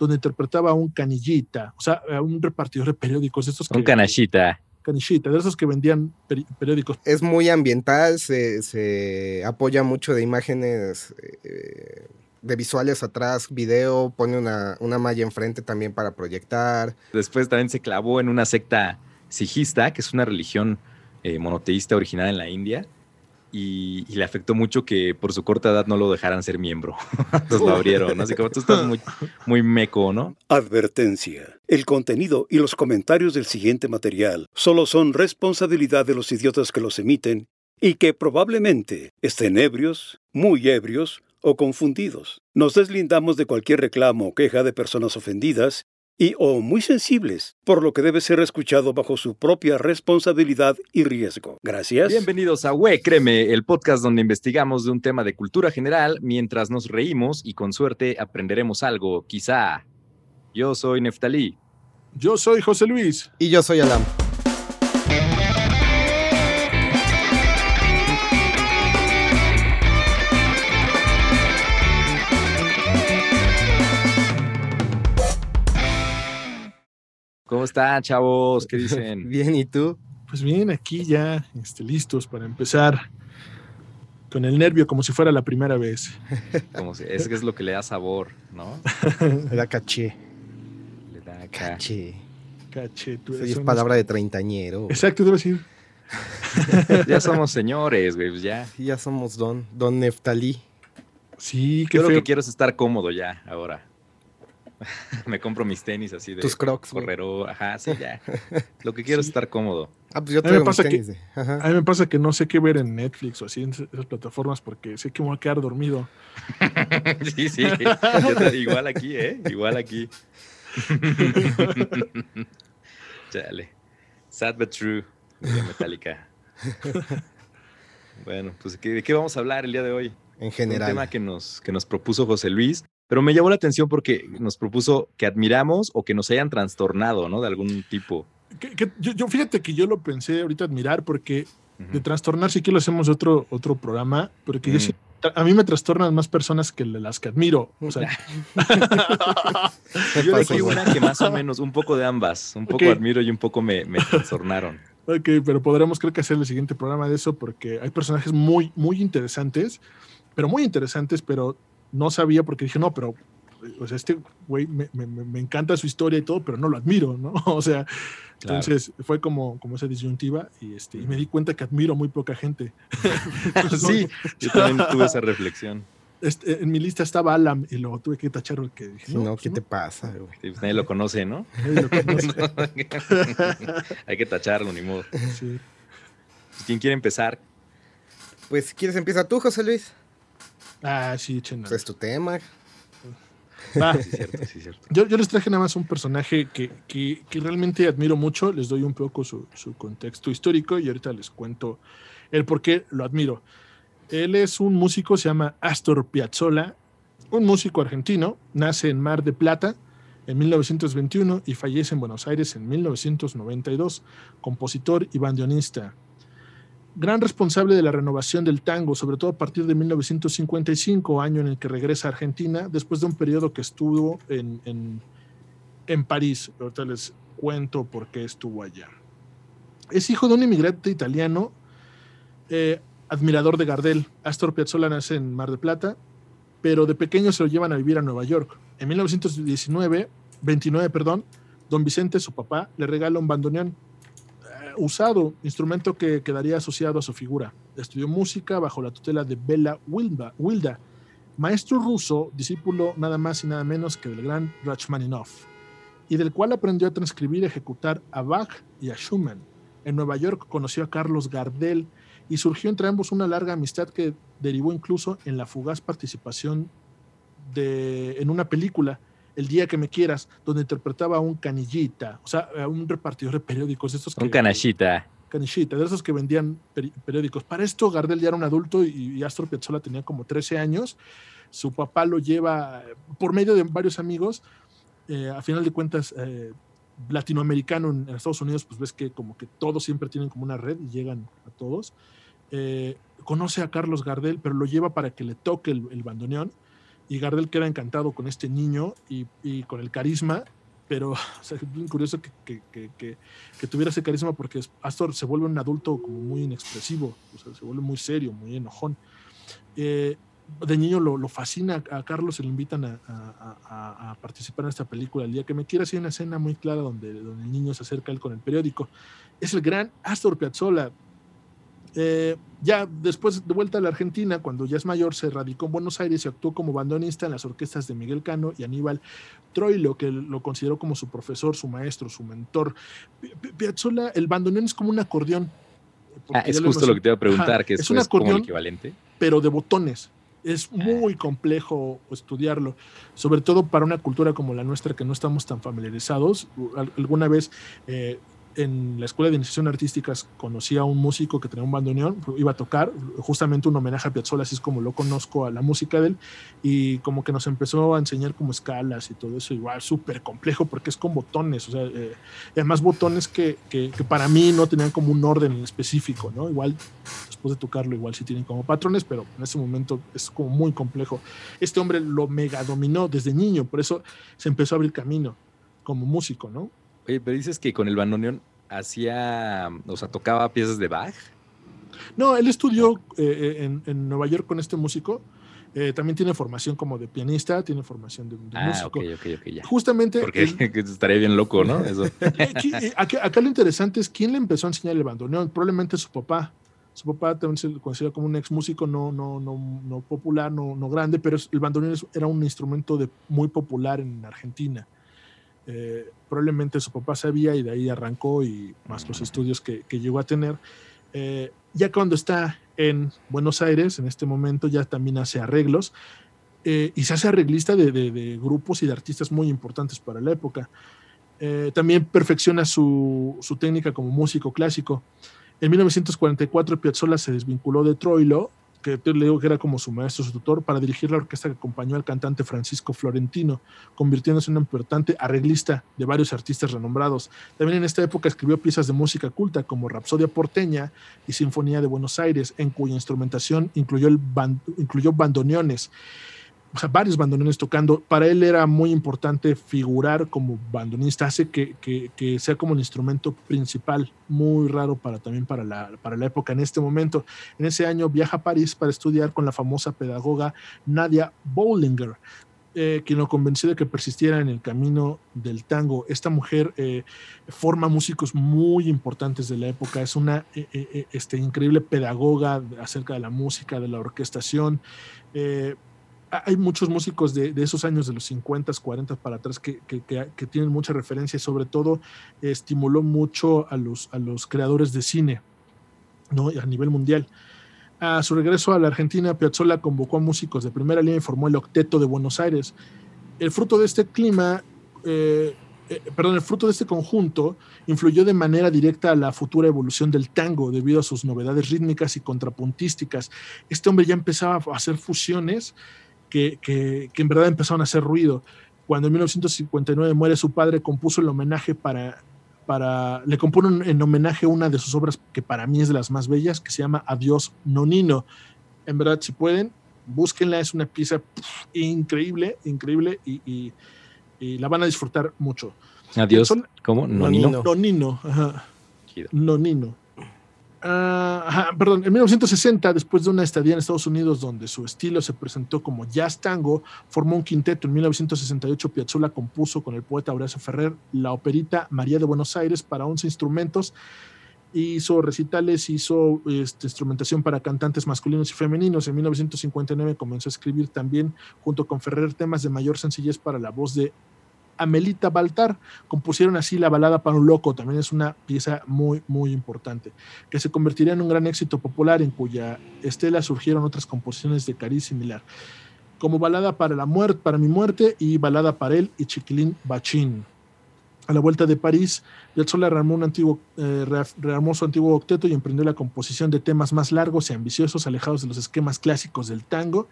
donde interpretaba a un canillita, o sea, a un repartidor de periódicos. Estos un canachita. Canillita, de esos que vendían periódicos. Es muy ambiental, se, apoya mucho de imágenes, eh, de visuales atrás, video, pone una, una malla enfrente también para proyectar. Después también se clavó en una secta sijista, que es una religión eh, monoteísta originada en la India y, le afectó mucho que por su corta edad no lo dejaran ser miembro. Entonces lo abrieron, Así como tú estás muy, muy meco, ¿no? Advertencia. El contenido y los comentarios del siguiente material solo son responsabilidad de los idiotas que los emiten y que probablemente estén ebrios, muy ebrios o confundidos. Nos deslindamos de cualquier reclamo o queja de personas ofendidas y o muy sensibles, por lo que debe ser escuchado bajo su propia responsabilidad y riesgo. Gracias. Bienvenidos a We Créeme, el podcast donde investigamos de un tema de cultura general mientras nos reímos y con suerte aprenderemos algo, quizá. Yo soy Neftalí. Yo soy José Luis. Y yo soy Alam. ¿Cómo están, chavos? ¿Qué dicen? bien, ¿y tú? Pues bien, aquí ya este, listos para empezar con el nervio como si fuera la primera vez. Como si, es que es lo que le da sabor, ¿no? le da caché. Le da caché. Caché. Tú es palabra de treintañero. Exacto, debo decir. ya somos señores, güey, pues ya. Ya somos don, don Neftalí. Sí, qué Yo lo que quiero es estar cómodo ya, ahora. me compro mis tenis así de tus crocs correro ajá sí ya. Lo que quiero es estar cómodo. Ah pues yo tengo a mí me pasa tenis que, a mí me pasa que no sé qué ver en Netflix o así en esas plataformas porque sé que me voy a quedar dormido. Sí sí. Igual aquí eh igual aquí. Chale. sad but true de Metallica. Bueno pues ¿de qué vamos a hablar el día de hoy en general. Un tema que nos que nos propuso José Luis pero me llamó la atención porque nos propuso que admiramos o que nos hayan trastornado, ¿no? De algún tipo. yo, fíjate que yo lo pensé ahorita admirar porque de trastornar sí que lo hacemos otro, otro programa, porque mm. a mí me trastornan más personas que las que admiro. O sea, yo elegí una que más o menos, un poco de ambas, un poco admiro y un poco me, me trastornaron. Ok, pero podremos creo que hacer el siguiente programa de eso porque hay personajes muy, muy interesantes, pero muy interesantes, pero no sabía porque dije, no, pero o sea, este güey me, encanta su historia y todo, pero no lo admiro, ¿no? O sea, entonces fue como, como esa disyuntiva y, este, y me di cuenta que admiro muy poca gente. sí, yo también tuve esa reflexión. Este, en mi lista estaba Alam y luego tuve que tachar el que dije. No, ¿qué te pasa? Güey? Pues nadie lo conoce, ¿no? Nadie lo conoce. Hay que tacharlo, ni modo. Sí. ¿Quién quiere empezar? Pues si quieres empieza tú, José Luis. Ah, sí. Pues es tu tema. Ah, sí, cierto, sí, cierto. Yo, les traje nada más un personaje que, que, realmente admiro mucho. Les doy un poco su, su, contexto histórico y ahorita les cuento el por qué lo admiro. Él es un músico, se llama Astor Piazzolla, un músico argentino. Nace en Mar de Plata en 1921 y fallece en Buenos Aires en 1992. Compositor y bandoneonista gran responsable de la renovación del tango, sobre todo a partir de 1955, año en el que regresa a Argentina, después de un periodo que estuvo en, en, París. Ahorita les cuento por qué estuvo allá. Es hijo de un inmigrante italiano, eh, admirador de Gardel. Astor Piazzolla nace en Mar de Plata, pero de pequeño se lo llevan a vivir a Nueva York. En 1919, 29, perdón, don Vicente, su papá, le regala un bandoneón usado, instrumento que quedaría asociado a su figura. Estudió música bajo la tutela de Bela Wilda, maestro ruso, discípulo nada más y nada menos que del gran Rachmaninoff, y del cual aprendió a transcribir y ejecutar a Bach y a Schumann. En Nueva York conoció a Carlos Gardel y surgió entre ambos una larga amistad que derivó incluso en la fugaz participación de, en una película el día que me quieras, donde interpretaba a un canillita, o sea, a un repartidor de periódicos. Estos un canachita. Canillita, de esos que vendían periódicos. Para esto, Gardel ya era un adulto y, Astor Piazzolla tenía como 13 años. Su papá lo lleva por medio de varios amigos. Eh, a final de cuentas, eh, latinoamericano en, Estados Unidos, pues ves que como que todos siempre tienen como una red y llegan a todos. Eh, conoce a Carlos Gardel, pero lo lleva para que le toque el, el bandoneón y Gardel queda encantado con este niño y, con el carisma, pero es curioso que, tuviera ese carisma porque Astor se vuelve un adulto como muy inexpresivo, se vuelve muy serio, muy enojón. Eh, de niño lo, fascina a Carlos, se le invitan a, participar en esta película. El día que me quiera, hay una escena muy clara donde, donde el niño se acerca a él con el periódico. Es el gran Astor Piazzolla. Eh, ya después de vuelta a la Argentina, cuando ya es mayor, se radicó en Buenos Aires y actuó como bandoneonista en las orquestas de Miguel Cano y Aníbal Troilo, que lo consideró como su profesor, su maestro, su mentor. Piazzolla, el bandoneón es como un acordeón. Ah, es justo lo que te iba a preguntar, que es, un acordeón, equivalente. Pero de botones. Es ah. muy complejo estudiarlo, sobre todo para una cultura como la nuestra que no estamos tan familiarizados. Alguna vez eh, en la escuela de iniciación artísticas conocí a un músico que tenía un bandoneón, iba a tocar justamente un homenaje a Piazzolla, así es como lo conozco a la música de él, y como que nos empezó a enseñar como escalas y todo eso, igual súper complejo porque es con botones, o sea, eh, además botones que, que, para mí no tenían como un orden específico, ¿no? Igual después de tocarlo, igual sí tienen como patrones, pero en ese momento es como muy complejo. Este hombre lo mega dominó desde niño, por eso se empezó a abrir camino como músico, ¿no? Oye, pero dices que con el bandoneón hacía, o sea, tocaba piezas de Bach. No, él estudió eh, eh, en, Nueva York con este músico. Eh, también tiene formación como de pianista, tiene formación de, ah, músico. Ok, ok, ok, ya. Justamente. Porque estaría bien loco, ¿no? Eso. acá, lo interesante es quién le empezó a enseñar el bandoneón. Probablemente su papá. Su papá también se considera como un ex músico no, no, no, no popular, no, no grande, pero el bandoneón era un instrumento de, muy popular en Argentina. Eh, probablemente su papá sabía y de ahí arrancó y más los estudios que, llegó a tener. Eh, ya cuando está en Buenos Aires, en este momento ya también hace arreglos eh, y se hace arreglista de, grupos y de artistas muy importantes para la época. también perfecciona su, su, técnica como músico clásico. En 1944 Piazzolla se desvinculó de Troilo que le digo que era como su maestro, su tutor, para dirigir la orquesta que acompañó al cantante Francisco Florentino, convirtiéndose en un importante arreglista de varios artistas renombrados. También en esta época escribió piezas de música culta como Rapsodia porteña y Sinfonía de Buenos Aires, en cuya instrumentación incluyó, el incluyó bandoneones o sea, varios bandoneones tocando. Para él era muy importante figurar como bandonista, hace que, que, sea como el instrumento principal, muy raro para también para la, para la época en este momento. En ese año viaja a París para estudiar con la famosa pedagoga Nadia Bollinger, eh, quien lo convenció de que persistiera en el camino del tango. Esta mujer eh, forma músicos muy importantes de la época, es una eh, este, increíble pedagoga acerca de la música, de la orquestación hay muchos músicos de, esos años, de los 50, 40 para atrás, que, tienen mucha referencia y sobre todo estimuló mucho a los, a los creadores de cine ¿no? a nivel mundial. A su regreso a la Argentina, Piazzolla convocó a músicos de primera línea y formó el Octeto de Buenos Aires. El fruto de este clima, eh, eh, perdón, el fruto de este conjunto influyó de manera directa a la futura evolución del tango debido a sus novedades rítmicas y contrapuntísticas. Este hombre ya empezaba a hacer fusiones que, en verdad empezaron a hacer ruido. Cuando en 1959 muere su padre, compuso el homenaje para, para le compone en homenaje una de sus obras que para mí es de las más bellas, que se llama Adiós Nonino. En verdad, si pueden, búsquenla, es una pieza increíble, increíble y, la van a disfrutar mucho. Adiós, ¿cómo? Nonino. Nonino, ajá. Nonino. Ah, perdón, en 1960, después de una estadía en Estados Unidos donde su estilo se presentó como jazz tango, formó un quinteto. En 1968, Piazzolla compuso con el poeta Horacio Ferrer la operita María de Buenos Aires para 11 instrumentos. Hizo recitales, hizo este, instrumentación para cantantes masculinos y femeninos. En 1959 comenzó a escribir también, junto con Ferrer, temas de mayor sencillez para la voz de Amelita Baltar. Compusieron así la balada para un loco, también es una pieza muy, muy importante, que se convertiría en un gran éxito popular en cuya estela surgieron otras composiciones de cariz similar, como balada para la muerte, para mi muerte y balada para él y Chiquilín Bachín. A la vuelta de París, Piazzolla rearmó, un antiguo, eh, rearmó su antiguo octeto y emprendió la composición de temas más largos y ambiciosos, alejados de los esquemas clásicos del tango,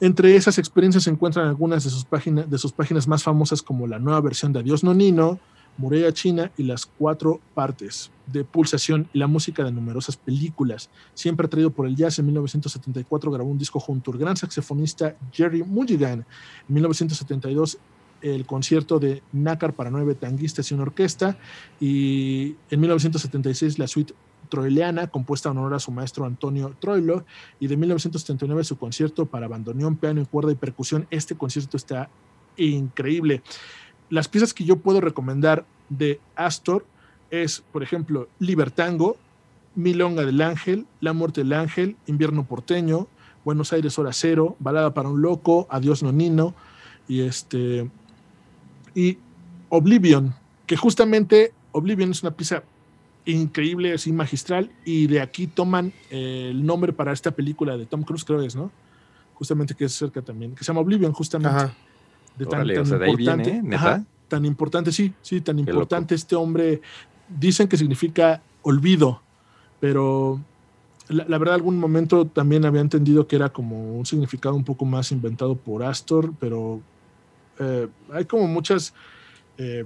entre esas experiencias se encuentran algunas de sus, páginas, de sus páginas más famosas como la nueva versión de Adiós Nonino, Muralla China y las cuatro partes de Pulsación y la música de numerosas películas. Siempre atraído por el jazz, en 1974 grabó un disco junto al gran saxofonista Jerry Mulligan. En 1972 el concierto de Nácar para nueve tanguistas y una orquesta y en 1976 la suite troileana compuesta en honor a su maestro Antonio Troilo y de 1979 su concierto para bandoneón, piano y cuerda y percusión. Este concierto está increíble. Las piezas que yo puedo recomendar de Astor es, por ejemplo, Libertango, Milonga del Ángel, La Muerte del Ángel, Invierno Porteño, Buenos Aires Hora Cero, Balada para un Loco, Adiós Nonino y este y Oblivion, que justamente Oblivion es una pieza increíble, así magistral, y de aquí toman el nombre para esta película de Tom Cruise, creo es, ¿no? Justamente que es cerca también, que se llama Oblivion, justamente. De tan, importante. tan importante, sí, sí, tan importante este hombre. Dicen que significa olvido, pero la, la, verdad, algún momento también había entendido que era como un significado un poco más inventado por Astor, pero eh, hay como muchas, eh,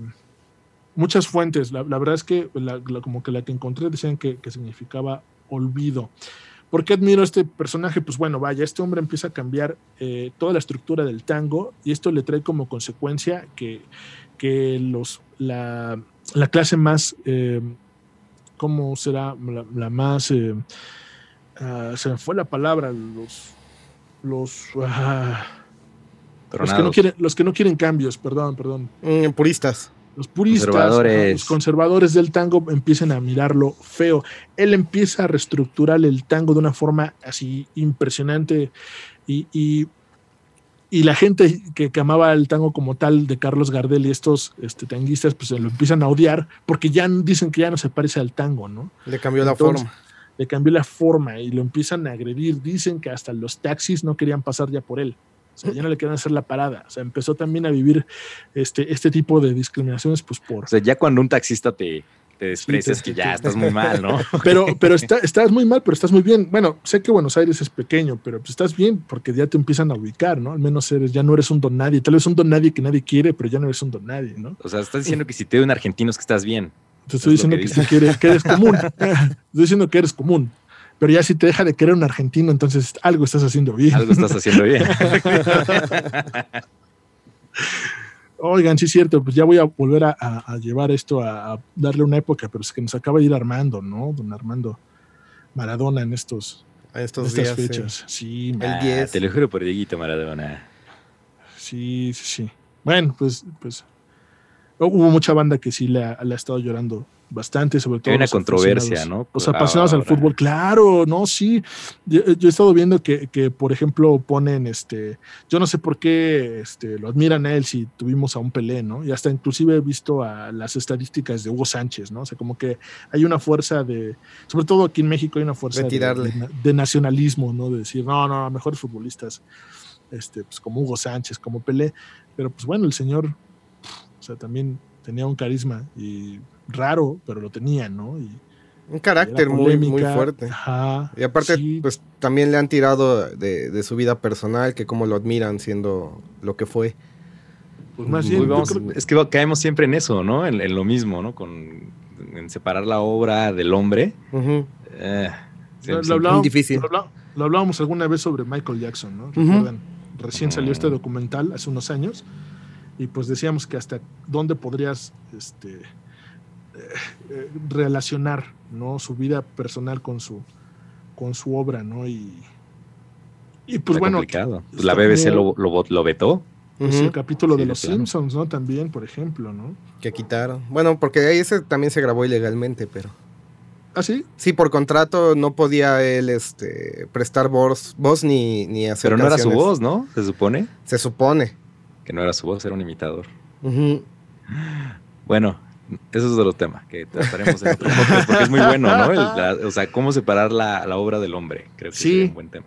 muchas fuentes. La, verdad es que como que la que encontré decían que, significaba olvido. ¿Por qué admiro a este personaje? Pues bueno, vaya, este hombre empieza a cambiar eh, toda la estructura del tango y esto le trae como consecuencia que, que los, la, la clase más, ¿cómo será? La, más, ah, se me fue la palabra, los, los, ah, los que, no quieren, los que no quieren cambios, perdón, perdón. Mm, puristas. Los puristas, conservadores. los conservadores del tango empiezan a mirarlo feo. Él empieza a reestructurar el tango de una forma así impresionante y, y, la gente que, amaba el tango como tal de Carlos Gardel y estos este, tanguistas pues lo empiezan a odiar porque ya dicen que ya no se parece al tango, ¿no? Le cambió la forma. Le cambió la forma y lo empiezan a agredir. Dicen que hasta los taxis no querían pasar ya por él. O sea, ya no le querían hacer la parada. O sea, empezó también a vivir este, este tipo de discriminaciones, pues por. O sea, ya cuando un taxista te, te desprecias, que ya estás muy mal, ¿no? Pero, pero estás muy mal, pero estás muy bien. Bueno, sé que Buenos Aires es pequeño, pero pues estás bien porque ya te empiezan a ubicar, ¿no? Al menos eres, ya no eres un don nadie. Tal vez un don nadie que nadie quiere, pero ya no eres un don nadie, ¿no? O sea, estás diciendo que si te ven argentinos que estás bien. Te estoy diciendo que, eres, que eres común. estoy diciendo que eres común. Pero ya si te deja de querer un argentino, entonces algo estás haciendo bien. Algo estás haciendo bien. Oigan, sí es cierto, pues ya voy a volver a, llevar esto a, darle una época, pero es que nos acaba de ir Armando, ¿no? Don Armando Maradona en estos, estos estas fechas. Sí, el 10. Te lo juro por Dieguito Maradona. Sí, sí, sí. Bueno, pues, pues hubo mucha banda que sí le ha estado llorando bastante, sobre todo. Hay una controversia, ¿no? Los apasionados al fútbol, claro, no, sí. Yo, he estado viendo que, que, por ejemplo, ponen este, yo no sé por qué este, lo admiran a él si tuvimos a un Pelé, ¿no? Y hasta inclusive he visto a las estadísticas de Hugo Sánchez, ¿no? O sea, como que hay una fuerza de, sobre todo aquí en México hay una fuerza de, de, nacionalismo, ¿no? De decir, no, no, mejores futbolistas, este, pues como Hugo Sánchez, como Pelé, pero pues bueno, el señor, o sea, también tenía un carisma y raro, pero lo tenía, ¿no? Y, un carácter muy, muy fuerte. y aparte, pues también le han tirado de, su vida personal, que como lo admiran siendo lo que fue. Pues más bien, Es que caemos siempre en eso, ¿no? En, lo mismo, ¿no? Con, en separar la obra del hombre. Eh, lo, hablábamos, difícil. Lo, hablábamos alguna vez sobre Michael Jackson, ¿no? Recuerdan, recién salió este documental hace unos años y pues decíamos que hasta dónde podrías este, eh, relacionar ¿no? su vida personal con su, con su obra, ¿no? Y, y pues bueno. Pues la BBC lo, lo, vetó. Pues el capítulo de Los Simpsons, ¿no? También, por ejemplo, ¿no? Que quitaron. Bueno, porque ahí ese también se grabó ilegalmente, pero. ¿Ah, sí? Sí, por contrato no podía él este, prestar voz, voz ni, ni hacer. Pero no era su voz, ¿no? Se supone. Se supone. Que no era su voz, era un imitador. Bueno, eso es otro tema que trataremos en otro podcast porque es muy bueno, ¿no? o sea, cómo separar la, la, obra del hombre. Creo que sí. es un buen tema.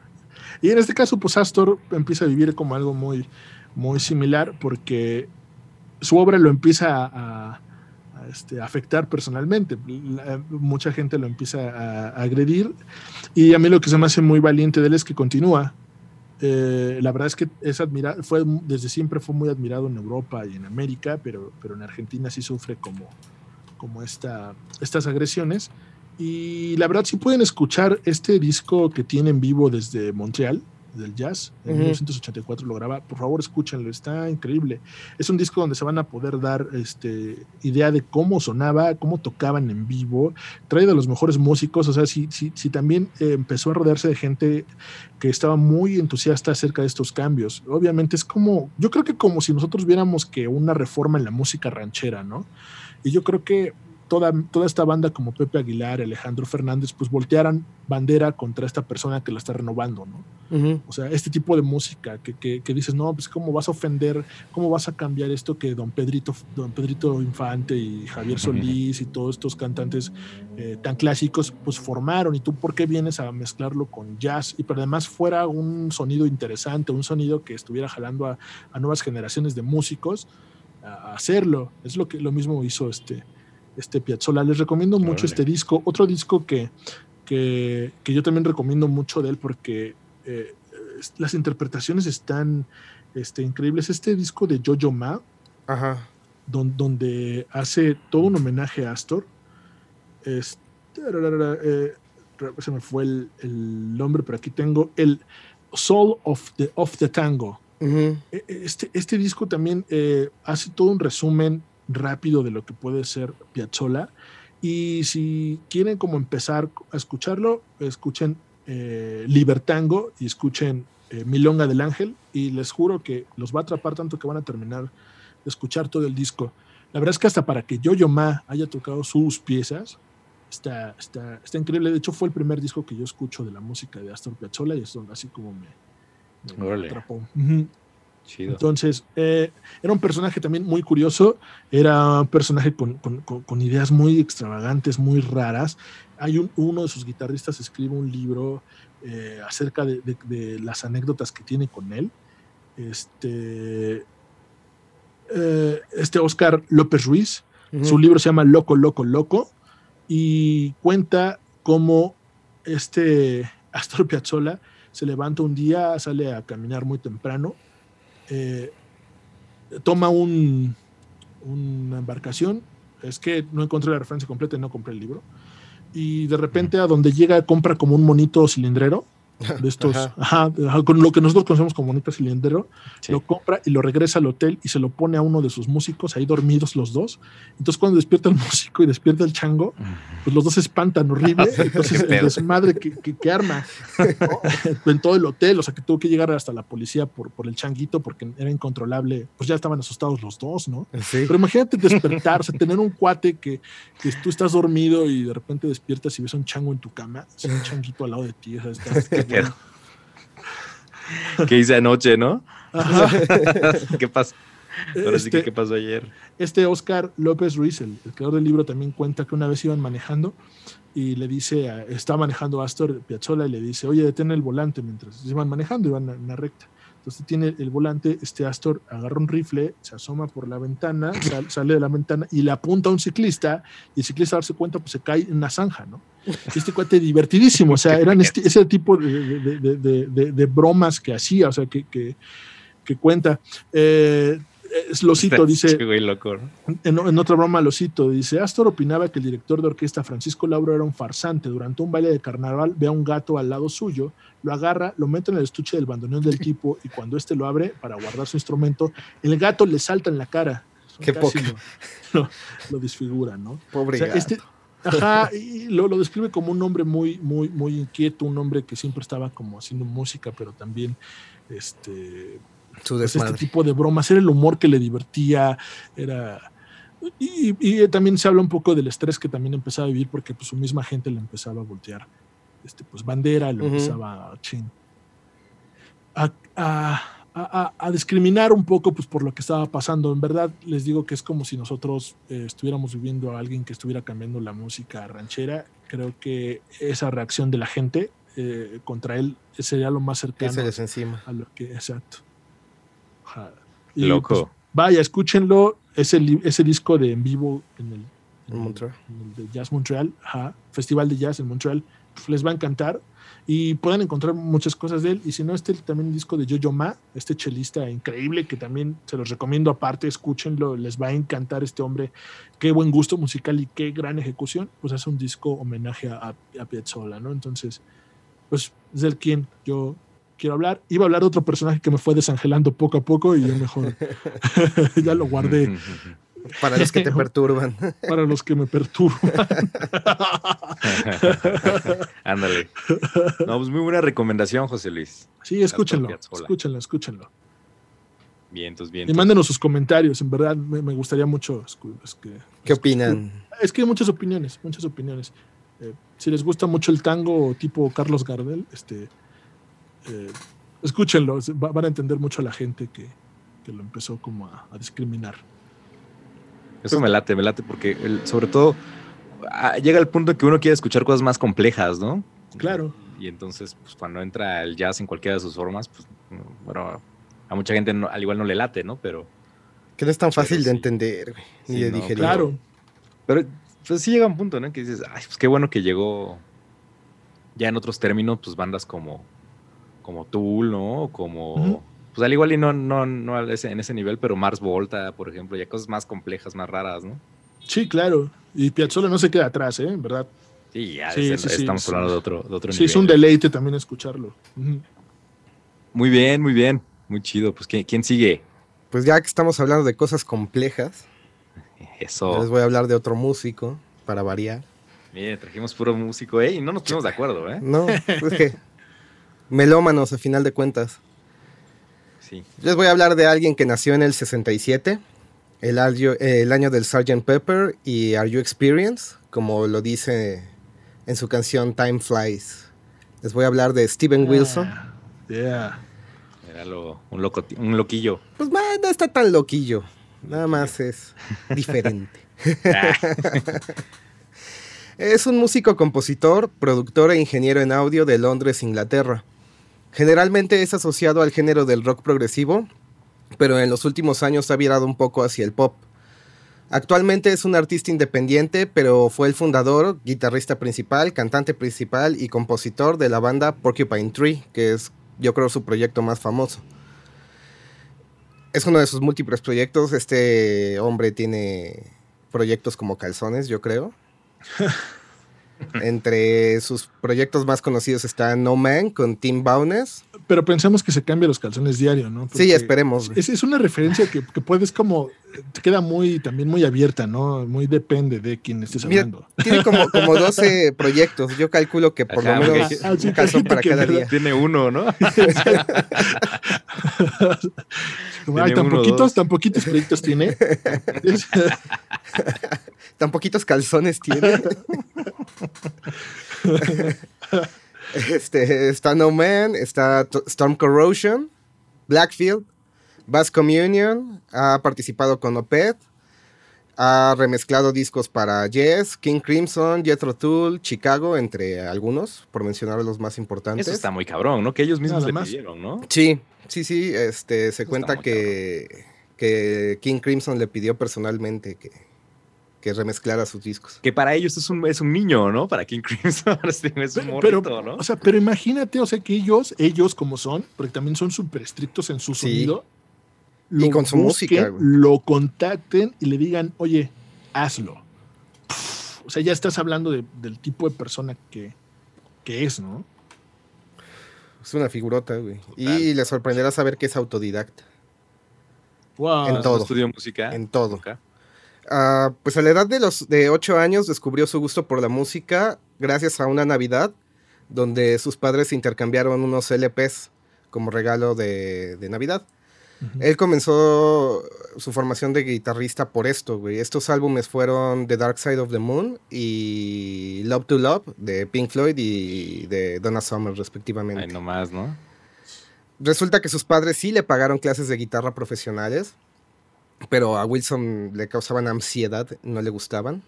Y en este caso, pues Astor empieza a vivir como algo muy, muy similar porque su obra lo empieza a, este, afectar personalmente. mucha gente lo empieza a, agredir. Y a mí lo que se me hace muy valiente de él es que continúa. Eh, la verdad es que es fue, desde siempre fue muy admirado en Europa y en América, pero, pero en Argentina sí sufre como, como esta, estas agresiones. Y la verdad, si pueden escuchar este disco que tiene en vivo desde Montreal, del jazz, en 1984 lo graba, por favor escúchenlo, está increíble. Es un disco donde se van a poder dar este, idea de cómo sonaba, cómo tocaban en vivo, trae de los mejores músicos, o sea, si, si, si también eh, empezó a rodearse de gente que estaba muy entusiasta acerca de estos cambios. Obviamente es como, yo creo que como si nosotros viéramos que una reforma en la música ranchera, ¿no? Y yo creo que toda, toda esta banda como Pepe Aguilar, Alejandro Fernández, pues voltearan bandera contra esta persona que la está renovando, ¿no? O sea, este tipo de música que, que, dices, no, pues cómo vas a ofender, cómo vas a cambiar esto que don Pedrito, don Pedrito Infante y Javier Solís y todos estos cantantes eh, tan clásicos, pues formaron, y tú por qué vienes a mezclarlo con jazz, y pero además fuera un sonido interesante, un sonido que estuviera jalando a, a nuevas generaciones de músicos a hacerlo. Es lo que lo mismo hizo este este Piazzolla. Les recomiendo mucho este disco. Otro disco que, que, yo también recomiendo mucho de él porque eh, las interpretaciones están este, increíbles. Este disco de Jojo Ma, donde hace todo un homenaje a Astor. Este, eh, se me fue el, nombre, pero aquí tengo el Soul of the, of the Tango. E, este, este disco también eh, hace todo un resumen rápido de lo que puede ser Piazzolla. Y si quieren como empezar a escucharlo, escuchen eh, Libertango y escuchen eh, Milonga del Ángel y les juro que los va a atrapar tanto que van a terminar de escuchar todo el disco. La verdad es que hasta para que Yo-Yo Ma haya tocado sus piezas, está, está, está increíble. De hecho, fue el primer disco que yo escucho de la música de Astor Piazzolla y eso así como me, atrapó. Entonces, eh, era un personaje también muy curioso, era un personaje con, ideas muy extravagantes, muy raras. Hay uno de sus guitarristas escribe un libro eh, acerca de, las anécdotas que tiene con él. Este, eh, este Oscar López Ruiz, su libro se llama Loco, Loco, Loco, y cuenta cómo este Astor Piazzolla se levanta un día, sale a caminar muy temprano eh, toma un, una embarcación, es que no encontré la referencia completa y no compré el libro, y de repente a donde llega compra como un monito cilindrero de estos, ajá. con lo que nosotros conocemos como bonito cilindro, lo compra y lo regresa al hotel y se lo pone a uno de sus músicos, ahí dormidos los dos. Entonces, cuando despierta el músico y despierta el chango, pues los dos se espantan horrible. Entonces, el desmadre que, que, arma en todo el hotel, o sea, que tuvo que llegar hasta la policía por, por el changuito porque era incontrolable, pues ya estaban asustados los dos, ¿no? Pero imagínate despertarse, tener un cuate que, que, tú estás dormido y de repente despiertas y ves un chango en tu cama, un changuito al lado de ti, o sea, ¿Qué hice anoche, no? ¿Qué pasó? Este, ¿qué pasó ayer? Este Oscar López Ruiz, el, creador del libro, también cuenta que una vez iban manejando y le dice, está manejando Astor Piazzolla y le dice, oye, detén el volante mientras iban manejando, iban en una recta. Entonces tiene el volante, este Astor agarra un rifle, se asoma por la ventana, sale de la ventana y le apunta a un ciclista y el ciclista a darse cuenta pues se cae en una zanja, ¿no? Este cuate divertidísimo, o sea, eran este, ese tipo de, bromas que hacía, o sea, que, que, cuenta. Eh, es Losito dice. en, otra broma, Losito dice: Astor opinaba que el director de orquesta Francisco Lauro era un farsante. Durante un baile de carnaval ve a un gato al lado suyo, lo agarra, lo mete en el estuche del bandoneón del tipo y cuando este lo abre para guardar su instrumento, el gato le salta en la cara. Qué poco. Lo, lo, desfigura, ¿no? Pobre gato. Este, ajá, y lo, lo, describe como un hombre muy, muy, muy inquieto, un hombre que siempre estaba como haciendo música, pero también este pues, este tipo de bromas, era el humor que le divertía, era... Y, también se habla un poco del estrés que también empezaba a vivir porque pues, su misma gente le empezaba a voltear este, pues, bandera, lo empezaba a, a, a, discriminar un poco pues, por lo que estaba pasando. En verdad, les digo que es como si nosotros eh, estuviéramos viviendo a alguien que estuviera cambiando la música ranchera. Creo que esa reacción de la gente eh, contra él sería lo más cercano encima. a lo que, exacto. Loco. Pues, vaya, escúchenlo. Ese, ese disco de en vivo en el, Montreal. de Jazz Montreal, Festival de Jazz en Montreal, les va a encantar y pueden encontrar muchas cosas de él. Y si no, este también disco de Jojo Ma, este chelista increíble que también se los recomiendo aparte, escúchenlo, les va a encantar este hombre. Qué buen gusto musical y qué gran ejecución. Pues es un disco homenaje a, a Piazzolla, ¿no? Entonces, pues es del quien yo quiero hablar. Iba a hablar de otro personaje que me fue desangelando poco a poco y yo mejor ya lo guardé. Para los que te perturban. Para los que me perturban. Ándale. No, pues muy buena recomendación, José Luis. Sí, escúchenlo. Escúchenlo, escúchenlo. Bien, entonces bien. Y mándenos sus comentarios, en verdad me, gustaría mucho. que, ¿Qué opinan? Es que hay muchas opiniones, muchas opiniones. Eh, si les gusta mucho el tango tipo Carlos Gardel, este, eh, escúchenlo, van a entender mucho a la gente que, lo empezó como a discriminar. Eso me late, me late, porque sobre todo ah, llega el punto en que uno quiere escuchar cosas más complejas, ¿no? Claro. Y entonces, pues cuando entra el jazz en cualquiera de sus formas, pues, bueno, a mucha gente al igual no le late, ¿no? Pero... Que no es tan fácil de entender, ni de digerir. Claro. Pero pues sí llega un punto, ¿no? Que dices, ay, pues qué bueno que llegó, ya en otros términos, pues bandas como, como Tool, ¿no? Como pues al igual y no, no, no en ese nivel, pero Mars Volta, por ejemplo, ya cosas más complejas, más raras, ¿no? Sí, claro. Y Piazzolla no se queda atrás, ¿eh? ¿Verdad? Sí, ya estamos hablando de otro, de otro nivel. Sí, es un deleite también escucharlo. Muy bien, muy bien. Muy chido. Pues, ¿quién, sigue? Pues ya que estamos hablando de cosas complejas, eso. Les voy a hablar de otro músico, para variar. Bien, trajimos puro músico, ¿eh? Y no nos pusimos de acuerdo, ¿eh? No, es que melómanos, a final de cuentas. Les voy a hablar de alguien que nació en el 67, el año, el año del Sgt. Pepper y Are You Experienced, como lo dice en su canción Time Flies. Les voy a hablar de Steven Wilson. Yeah. Era un, un loquillo. Pues no está tan loquillo. Nada más es diferente. es un músico, compositor, productor e ingeniero en audio de Londres, Inglaterra. Generalmente es asociado al género del rock progresivo, pero en los últimos años ha virado un poco hacia el pop. Actualmente es un artista independiente, pero fue el fundador, guitarrista principal, cantante principal y compositor de la banda Porcupine Tree, que es yo creo su proyecto más famoso. Es uno de sus múltiples proyectos. Este hombre tiene proyectos como calzones, yo creo. Entre sus proyectos más conocidos está No Man con Tim Baunes. Pero pensamos que se cambia los calzones diario, ¿no? sí, esperemos. Es, es, una referencia que, puedes como, queda muy, también muy abierta, ¿no? Muy depende de quién estés hablando. Tiene como, como 12 proyectos. Yo calculo que por lo menos un calzón para cada día. Tiene uno, ¿no? Ay, tan poquitos, tan poquitos proyectos tiene. tan poquitos calzones tiene. este, está No Man, está Storm Corrosion, Blackfield, Bass Communion, ha participado con Opeth, ha remezclado discos para Yes, King Crimson, Jethro Tull, Chicago, entre algunos, por mencionar los más importantes. Eso está muy cabrón, ¿no? Que ellos mismos le pidieron, ¿no? Sí, sí, sí. Este, se cuenta que, que King Crimson le pidió personalmente que, que remezclara sus discos. Que para ellos es un, es un niño, ¿no? Para King Crimson es un morrito, ¿no? O sea, pero imagínate, o sea, que ellos, ellos como son, porque también son súper estrictos en su sonido. Y con su música. Lo contacten y le digan, oye, hazlo. o sea, ya estás hablando del tipo de persona que, que es, ¿no? Es una figurota, güey. Y le sorprenderá saber que es autodidacta. Wow. En todo. ¿Estudió música? En todo. Ah, pues a la edad de los de 8 años descubrió su gusto por la música gracias a una Navidad donde sus padres intercambiaron unos LPs como regalo de, Navidad. Él comenzó su formación de guitarrista por esto, güey. Estos álbumes fueron The Dark Side of the Moon y Love to Love de Pink Floyd y de Donna Summer, respectivamente. Ay, nomás, ¿no? Resulta que sus padres sí le pagaron clases de guitarra profesionales pero a Wilson le causaban ansiedad, no le gustaban.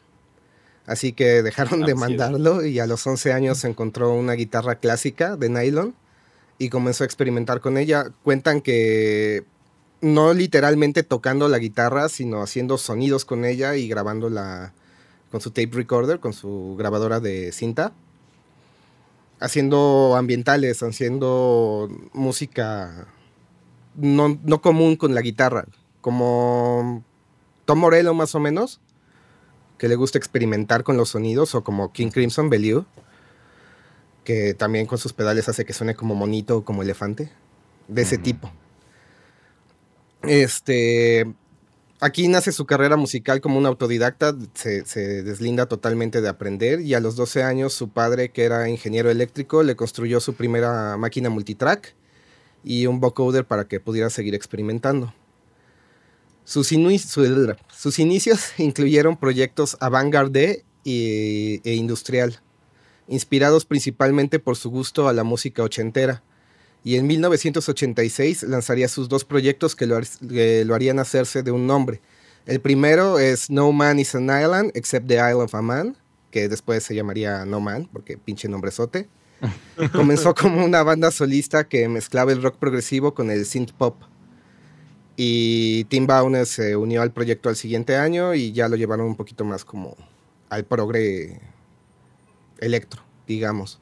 Así que dejaron de mandarlo y a los 11 años encontró una guitarra clásica de nylon y comenzó a experimentar con ella. Cuentan que no literalmente tocando la guitarra, sino haciendo sonidos con ella y grabándola con su tape recorder, con su grabadora de cinta. haciendo ambientales, haciendo música no, no común con la guitarra, como Tom Morello más o menos, que le gusta experimentar con los sonidos, o como King Crimson Bellevue, que también con sus pedales hace que suene como monito o como elefante, de ese tipo. Este, aquí nace su carrera musical como un autodidacta, se, deslinda totalmente de aprender y a los 12 años su padre, que era ingeniero eléctrico, le construyó su primera máquina multitrack y un vocoder para que pudiera seguir experimentando. Sus, sus inicios incluyeron proyectos avant-garde e industrial, inspirados principalmente por su gusto a la música ochentera. Y en 1986 lanzaría sus dos proyectos que lo, lo harían hacerse de un nombre. El primero es No Man is an Island Except the Isle of a Man, que después se llamaría No Man, porque pinche nombrezote. Comenzó como una banda solista que mezclaba el rock progresivo con el synth pop. Y Tim Bauner se unió al proyecto al siguiente año y ya lo llevaron un poquito más como al progre electro, digamos.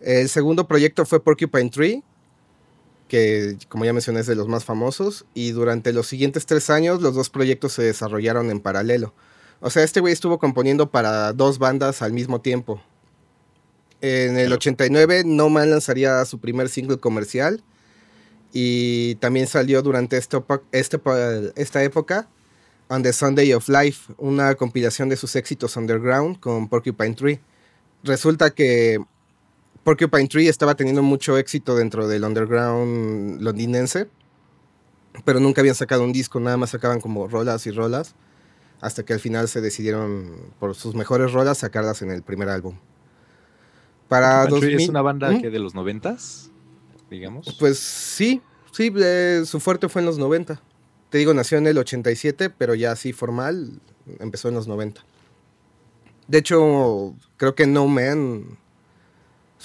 El segundo proyecto fue Porcupine Tree, que como ya mencioné es de los más famosos, y durante los siguientes tres años los dos proyectos se desarrollaron en paralelo. O sea, este güey estuvo componiendo para dos bandas al mismo tiempo. En el 89, No Man lanzaría su primer single comercial y también salió durante este, esta época On the Sunday of Life, una compilación de sus éxitos underground con Porcupine Tree. Resulta que Porcupine Tree estaba teniendo mucho éxito dentro del underground londinense, pero nunca habían sacado un disco, nada más sacaban como rolas y rolas, hasta que al final se decidieron por sus mejores rolas sacarlas en el primer álbum. Para 2000, ¿Es una banda ¿Mm? que de los noventas? digamos. Pues sí, sí, eh, su fuerte fue en los 90. Te digo, nació en el 87, pero ya así formal empezó en los 90. De hecho, creo que No Man,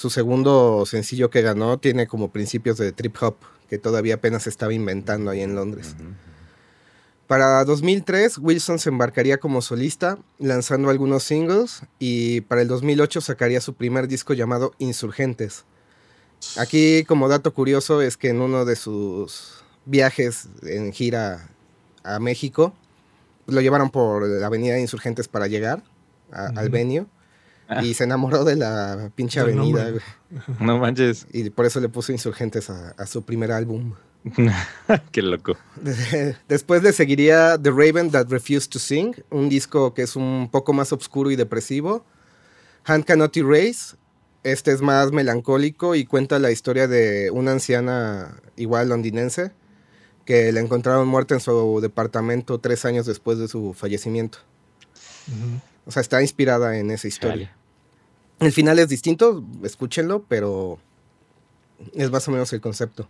su segundo sencillo que ganó, tiene como principios de trip hop, que todavía apenas estaba inventando ahí en Londres. Para 2003, Wilson se embarcaría como solista, lanzando algunos singles, y para el 2008 sacaría su primer disco llamado Insurgentes, Aquí, como dato curioso, es que en uno de sus viajes en gira a México, lo llevaron por la avenida Insurgentes para llegar al venio. Y se enamoró de la pinche avenida, No manches. Y por eso le puso Insurgentes a, su primer álbum. Qué loco. Después le seguiría The Raven That Refused to Sing, un disco que es un poco más oscuro y depresivo. Hand Cannot Erase, este es más melancólico y cuenta la historia de una anciana igual londinense que la encontraron muerta en su departamento tres años después de su fallecimiento. O sea, está inspirada en esa historia. El final es distinto, escúchenlo, pero es más o menos el concepto.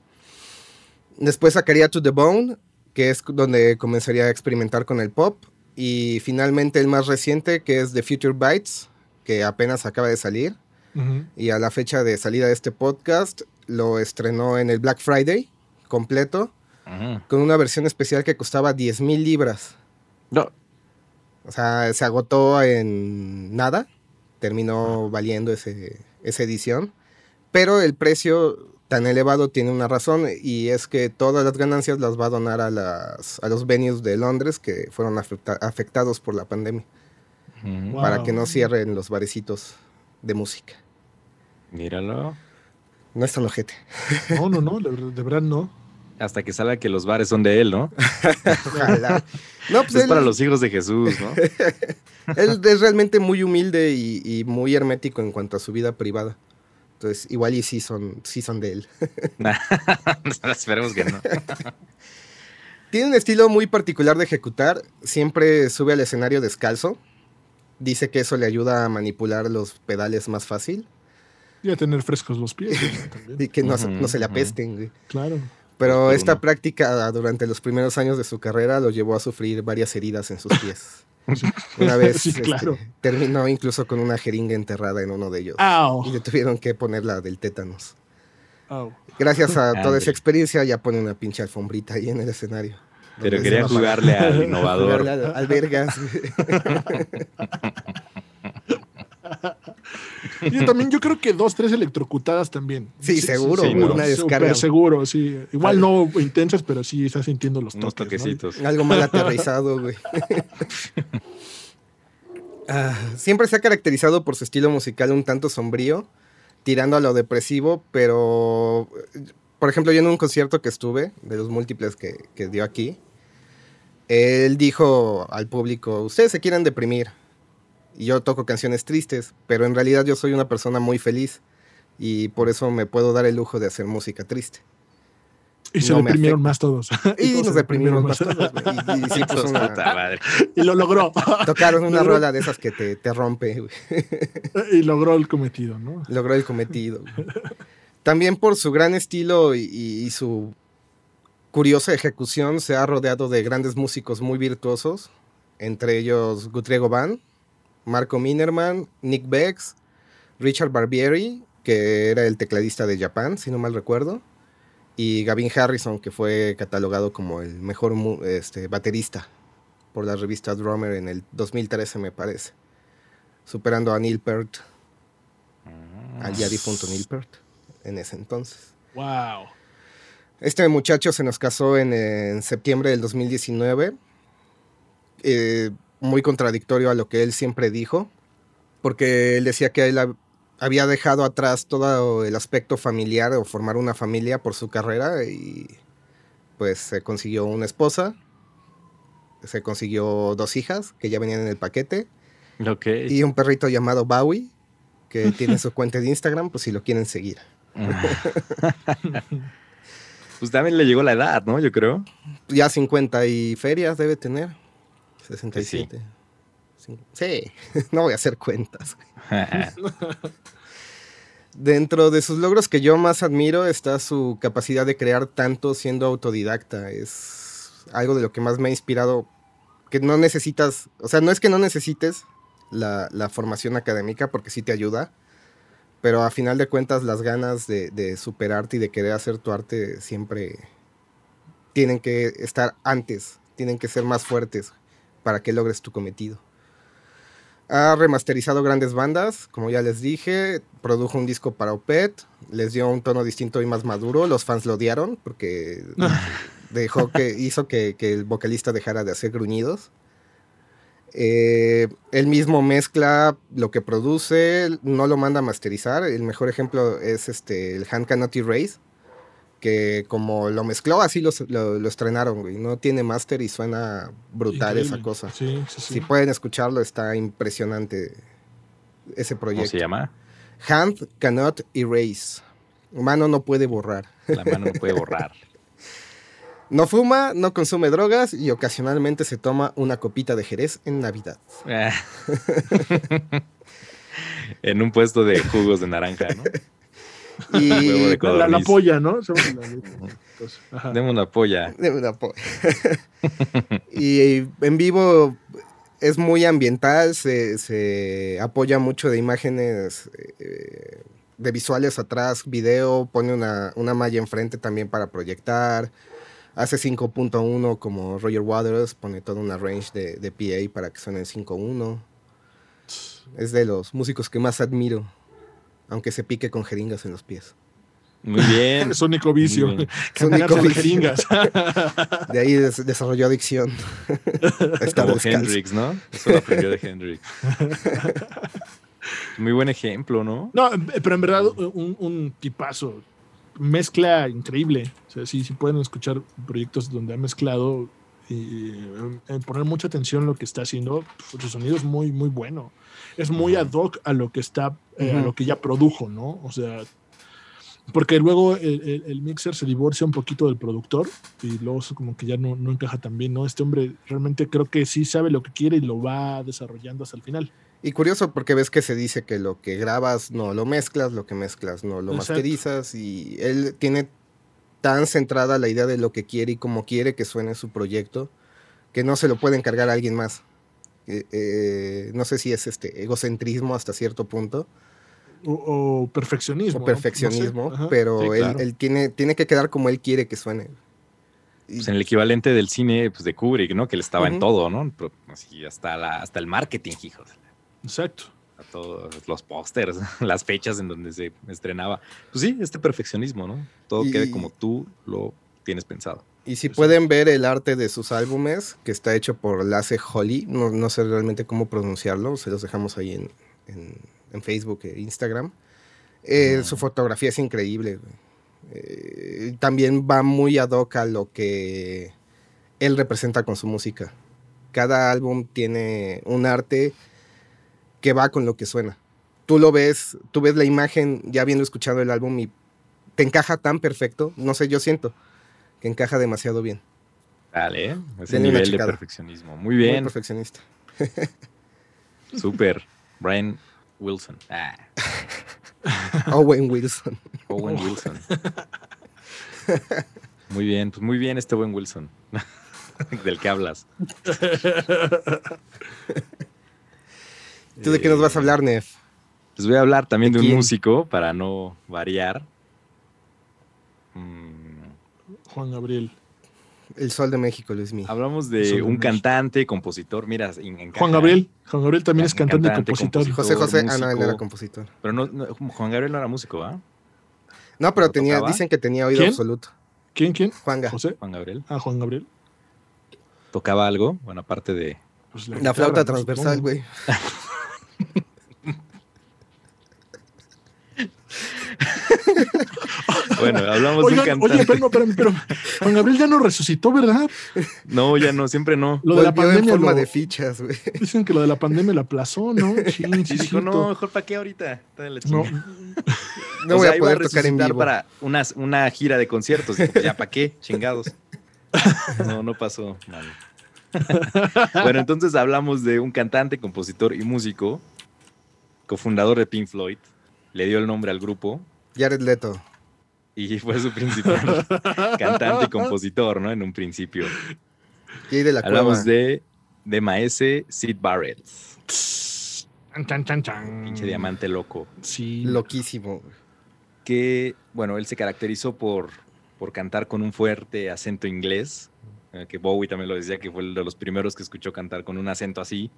Después sacaría To the Bone, que es donde comenzaría a experimentar con el pop. Y finalmente el más reciente, que es The Future Bites, que apenas acaba de salir y a la fecha de salida de este podcast lo estrenó en el Black Friday completo con una versión especial que costaba 10 mil libras. No. O sea, se agotó en nada, terminó valiendo ese, esa edición, pero el precio tan elevado tiene una razón y es que todas las ganancias las va a donar a, las, a los venues de Londres que fueron afectados por la pandemia. Para que no cierren los barecitos de música. Míralo. No es tan ojete. No, no, no, de verdad no. Hasta que salga que los bares son de él, ¿no? Ojalá. No, pues es para los hijos de Jesús, ¿no? él es realmente muy humilde y, muy hermético en cuanto a su vida privada. Entonces, igual y sí son, sí son de él. Esperemos que no. Tiene un estilo muy particular de ejecutar. Siempre sube al escenario descalzo. Dice que eso le ayuda a manipular los pedales más fácil. Y a tener frescos los pies. y que no, se le apesten. Claro. Pero esta práctica durante los primeros años de su carrera lo llevó a sufrir varias heridas en sus pies. Una vez este, terminó incluso con una jeringa enterrada en uno de ellos. Y le tuvieron que poner la del tétanos. Gracias a toda esa experiencia ya pone una pinche alfombrita ahí en el escenario. Pero quería jugarle al innovador. al, al vergas. Yo también, yo creo que dos, tres electrocutadas también. Sí, seguro, una descarga. seguro, sí. Igual no intensas, pero sí estás sintiendo los toquecitos. Algo mal aterrizado, güey. Ah, siempre se ha caracterizado por su estilo musical un tanto sombrío, tirando a lo depresivo, pero, por ejemplo, yo en un concierto que estuve, de los múltiples que, que dio aquí, él dijo al público, ustedes se quieren deprimir, y yo toco canciones tristes, pero en realidad yo soy una persona muy feliz y por eso me puedo dar el lujo de hacer música triste. Y se deprimieron más todos. Y, nos deprimieron más todos. Y, lo logró. Tocaron una rola de esas que te, te rompe. Y logró el cometido, ¿no? Logró el cometido. También por su gran estilo y, su curiosa ejecución se ha rodeado de grandes músicos muy virtuosos, entre ellos Guthrie Van, Marco Minerman, Nick Bex, Richard Barbieri, que era el tecladista de Japan, si no mal recuerdo, y Gavin Harrison, que fue catalogado como el mejor este, baterista por la revista Drummer en el 2013, me parece, superando a Neil Peart, mm. al ya difunto Neil Peart, en ese entonces. ¡Wow! Este muchacho se nos casó en, septiembre del 2019. Eh, muy contradictorio a lo que él siempre dijo, porque él decía que él había dejado atrás todo el aspecto familiar o formar una familia por su carrera y pues se consiguió una esposa, se consiguió dos hijas que ya venían en el paquete y un perrito llamado Bowie que tiene su cuenta de Instagram, pues si lo quieren seguir. pues también le llegó la edad, ¿no? Yo creo. Ya 50 y ferias debe tener. 67. Sí, no voy a hacer cuentas. Dentro de sus logros que yo más admiro está su capacidad de crear tanto siendo autodidacta. Es algo de lo que más me ha inspirado. Que no necesitas, o sea, no es que no necesites la, formación académica porque sí te ayuda, pero a final de cuentas las ganas de, de superarte y de querer hacer tu arte siempre tienen que estar antes, tienen que ser más fuertes para que logres tu cometido. Ha remasterizado grandes bandas, como ya les dije, produjo un disco para Opet, les dio un tono distinto y más maduro, los fans lo odiaron porque dejó que, hizo que, el vocalista dejara de hacer gruñidos. Eh, él mismo mezcla lo que produce, no lo manda a masterizar. El mejor ejemplo es este, el Hand Cannot Erase, que como lo mezcló, así lo, lo, estrenaron, güey. No tiene máster y suena brutal esa cosa. Sí, sí, Si pueden escucharlo, está impresionante ese proyecto. ¿Cómo se llama? Hand cannot erase. Mano no puede borrar. La mano no puede borrar. no fuma, no consume drogas y ocasionalmente se toma una copita de Jerez en Navidad. en un puesto de jugos de naranja, ¿no? Y la, la, polla, ¿no? Deme una polla. Deme una polla. y en vivo es muy ambiental, se, apoya mucho de imágenes, eh, de visuales atrás, video, pone una, malla enfrente también para proyectar. Hace 5.1 como Roger Waters, pone toda una range de, de PA para que suene 5.1. Es de los músicos que más admiro aunque se pique con jeringas en los pies. Muy bien. es único vicio. Las jeringas. De ahí desarrolló adicción. Como Hendrix, ¿no? Eso lo aprendió de Hendrix. Muy buen ejemplo, ¿no? No, pero en verdad un, un tipazo. Mezcla increíble. O sea, sí, sí pueden escuchar proyectos donde ha mezclado y eh, poner mucha atención en lo que está haciendo. Su sonido es muy, muy bueno es muy ad hoc a lo que está, eh, a lo que ya produjo, ¿no? O sea, porque luego el, mixer se divorcia un poquito del productor y luego eso como que ya no, no encaja tan bien, ¿no? Este hombre realmente creo que sí sabe lo que quiere y lo va desarrollando hasta el final. Y curioso porque ves que se dice que lo que grabas no lo mezclas, lo que mezclas no lo masterizas y él tiene tan centrada la idea de lo que quiere y cómo quiere que suene su proyecto que no se lo puede encargar a alguien más. Eh, eh, no sé si es este egocentrismo hasta cierto punto. O, perfeccionismo. O perfeccionismo, pero él, tiene, tiene que quedar como él quiere que suene. Pues en el equivalente del cine pues, de Kubrick, ¿no? Que él estaba en todo, ¿no? Así hasta, la, hasta el marketing, hijos. Exacto. todos los pósters, las fechas en donde se estrenaba. Pues sí, este perfeccionismo, ¿no? Todo Y- quede como tú lo tienes pensado. Y si pueden ver el arte de sus álbumes, que está hecho por Lasse Holly, no, no sé realmente cómo pronunciarlo, se los dejamos ahí en, en- en Facebook e Instagram. Eh, Ah. Su fotografía es increíble. Eh, también va muy ad hoc a lo que él representa con su música. Cada álbum tiene un arte que va con lo que suena. Tú lo ves, tú ves la imagen ya habiendo escuchado el álbum y te encaja tan perfecto, no sé, yo siento que encaja demasiado bien. Dale, ¿eh? ese Denle una nivel de perfeccionismo. Muy Muy bien, perfeccionista. súper. Brian Wilson. Ah, Owen Wilson. Owen Wilson. Muy bien, pues muy bien este buen Wilson. Del que hablas. ¿Tú de qué nos vas a Eh, hablar, Nef? Les voy a hablar también ¿De de, un músico para no variar. Mm, Juan Gabriel. El Sol de México, Luis Mí. hablamos de de un México. cantante, compositor, mira, en- Juan Gabriel. Juan Gabriel también es Cantante, cantante y compositor. compositor. José José, ah, no, él era compositor. Pero no, no, Juan Gabriel no era músico, ¿va? No, pero ¿Lo tenía, tocaba? dicen que tenía oído ¿Quién? absoluto. ¿Quién, quién? Juanga. José. Juan Gabriel. Ah, Juan Gabriel. ¿Tocaba algo? Bueno, aparte de... Pues La guitarra, flauta transversal, güey. Bueno, hablamos de un cantante. oye, pero, no, espérame, pero Juan Gabriel ya no resucitó, ¿verdad? No, ya no, siempre no. Lo de la Volvió en pandemia. forma lo- de fichas, güey. dicen que lo de la pandemia lo aplazó, ¿no? Chin, Y sí, dijo, no, mejor para qué ahorita. La No. No O voy sea, a iba poder tocar en vivo. para una, una gira de conciertos. Dijo, ya, ¿para qué? Chingados. No, no pasó. mano. bueno, entonces hablamos de un cantante, compositor y músico, cofundador de Pink Floyd. Le dio el nombre al grupo Jared Leto. Y fue su principal cantante y compositor, ¿no? En un principio. Jay de la Hablamos Cueva. de, de Maese Sid Barrett, Chan, chan, chan, chan. pinche diamante loco. Sí. Loquísimo. que, bueno, él se caracterizó por, por cantar con un fuerte acento inglés, eh, que Bowie también lo decía, que fue el de los primeros que escuchó cantar con un acento así.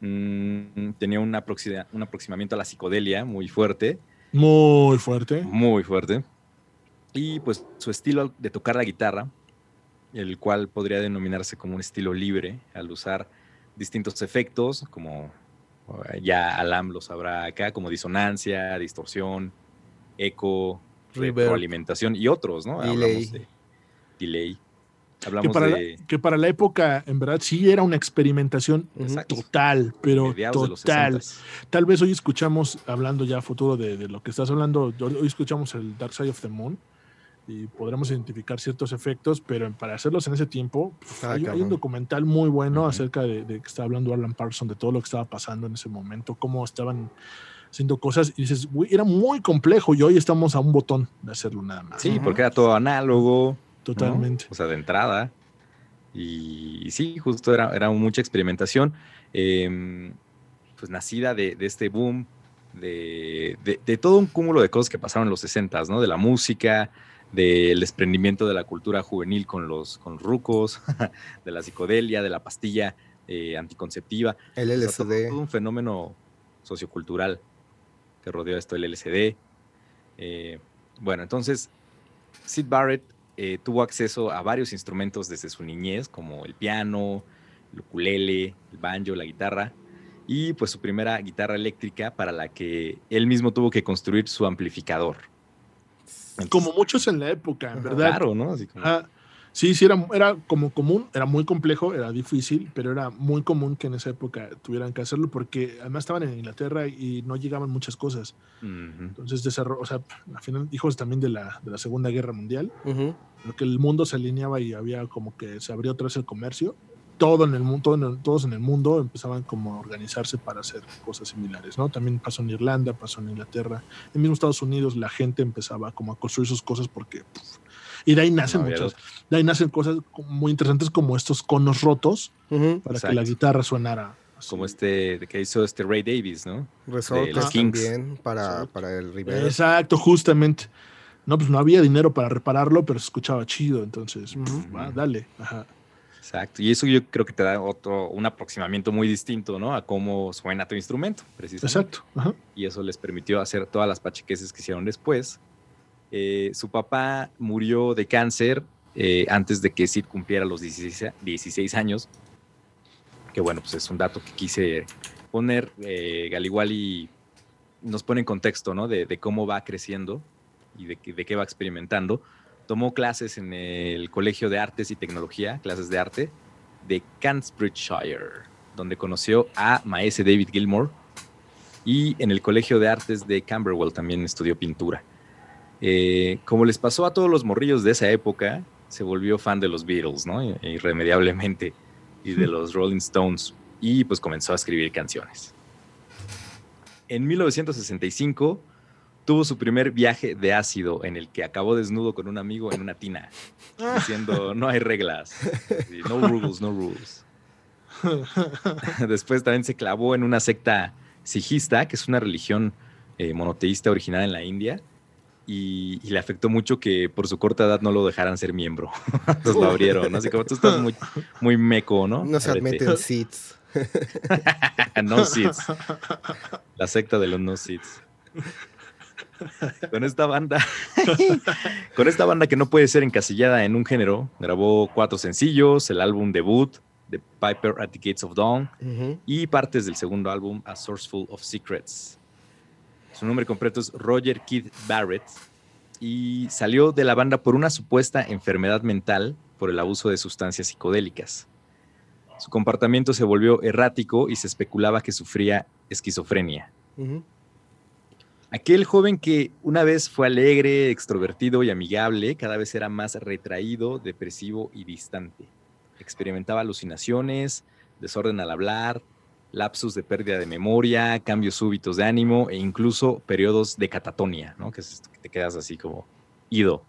Mm, tenía un, aproxima- un aproximamiento a la psicodelia muy fuerte, Muy fuerte. muy fuerte. Y pues su estilo de tocar la guitarra, el cual podría denominarse como un estilo libre, al usar distintos efectos, como eh, ya Alam lo sabrá acá, como disonancia, distorsión, eco, retroalimentación y otros, ¿no? Delay. Hablamos de delay. Que Hablamos para, de la, que para la época, en verdad, sí era una experimentación. Exacto. total, pero mediados total. 60s. Tal vez hoy escuchamos, hablando ya a futuro de, de lo que estás hablando, hoy escuchamos el Dark Side of the Moon y podremos identificar ciertos efectos, pero para hacerlos en ese tiempo, hay, un documental muy bueno acerca de, de que está hablando Alan Parsons, de todo lo que estaba pasando en ese momento, cómo estaban haciendo cosas, y dices, "Güey, era muy complejo y hoy estamos a un botón de hacerlo nada más. Sí, porque era todo análogo. ¿no? Totalmente. O sea, de entrada. Y, sí, justo era, era mucha experimentación. eh, pues nacida de, de este boom, de, de- de todo un cúmulo de cosas que pasaron en los 60 ¿no? De la música, del desprendimiento de la cultura juvenil con los, con rucos, de la psicodelia, de la pastilla eh, anticonceptiva. El O sea, todo, LSD. todo un fenómeno sociocultural que rodeó esto el LSD. Eh, bueno, entonces, Sid Barrett eh, tuvo acceso a varios instrumentos desde su niñez, como el piano, el ukulele, el banjo, la guitarra, y pues su primera guitarra eléctrica para la que él mismo tuvo que construir su amplificador. Entonces, Como muchos en la época, en verdad. Claro, ¿no? Así como- Ajá. Sí, sí, era, era como común, era muy complejo, era difícil, pero era muy común que en esa época tuvieran que hacerlo porque además estaban en Inglaterra y no llegaban muchas cosas. Entonces, desarrollo, o sea, al final, hijos también de la, de la Segunda Guerra Mundial, Ujú. lo que el mundo se alineaba y había como que se abrió otra vez el comercio. Todo en el mundo, todo en el- todos en el mundo empezaban como a organizarse para hacer cosas similares, ¿no? También pasó en Irlanda, pasó en Inglaterra, en mismo Estados Unidos la gente empezaba como a construir sus cosas porque puf, y de ahí nacen No muchas, de ahí nacen cosas muy interesantes como estos conos rotos Ujú. para que Exacto. la guitarra sonara así. Como este que hizo este Ray Davis, ¿no? Resortes los Kings. también para, Exacto. para el reverb. Exacto, justamente. No, pues no había dinero para repararlo, pero se escuchaba chido, entonces, puf, Ujú. va, dale. Ajá. Exacto. Y eso yo creo que te da otro, un aproximamiento muy distinto, ¿no? A cómo suena tu instrumento, precisamente. Exacto. Y eso les permitió hacer todas las pachequeses que hicieron después. Eh, su papá murió de cáncer eh, antes de que Sid cumpliera los 16, años. Que bueno, pues es un dato que quise poner. Eh, y nos pone en contexto, ¿no? De, cómo va creciendo y de, de qué va experimentando tomó clases en el Colegio de Artes y Tecnología, clases de arte, de Cambridgeshire, donde conoció a maese David Gilmour. Y en el Colegio de Artes de Camberwell también estudió pintura. Eh, como les pasó a todos los morrillos de esa época, se volvió fan de los Beatles, ¿no? Irremediablemente. Y de los Rolling Stones. Y pues comenzó a escribir canciones. En 1965 tuvo su primer viaje de ácido en el que acabó desnudo con un amigo en una tina, diciendo no hay reglas, no rules, no rules. Después también se clavó en una secta sijista, que es una religión eh, monoteísta originada en la India, y, le afectó mucho que por su corta edad no lo dejaran ser miembro. Entonces lo abrieron, Así como tú estás muy, muy meco, ¿no? No se admiten seats. no seats. La secta de los no seats con esta banda, con esta banda que no puede ser encasillada en un género, grabó cuatro sencillos, el álbum debut, The Piper at the Gates of Dawn, y partes del segundo álbum, A Sourceful of Secrets. Su nombre completo es Roger Keith Barrett y salió de la banda por una supuesta enfermedad mental por el abuso de sustancias psicodélicas. Su comportamiento se volvió errático y se especulaba que sufría esquizofrenia. Aquel joven que una vez fue alegre, extrovertido y amigable, cada vez era más retraído, depresivo y distante. Experimentaba alucinaciones, desorden al hablar, lapsus de pérdida de memoria, cambios súbitos de ánimo e incluso periodos de catatonia, ¿no? Que, es esto que te quedas así como ido.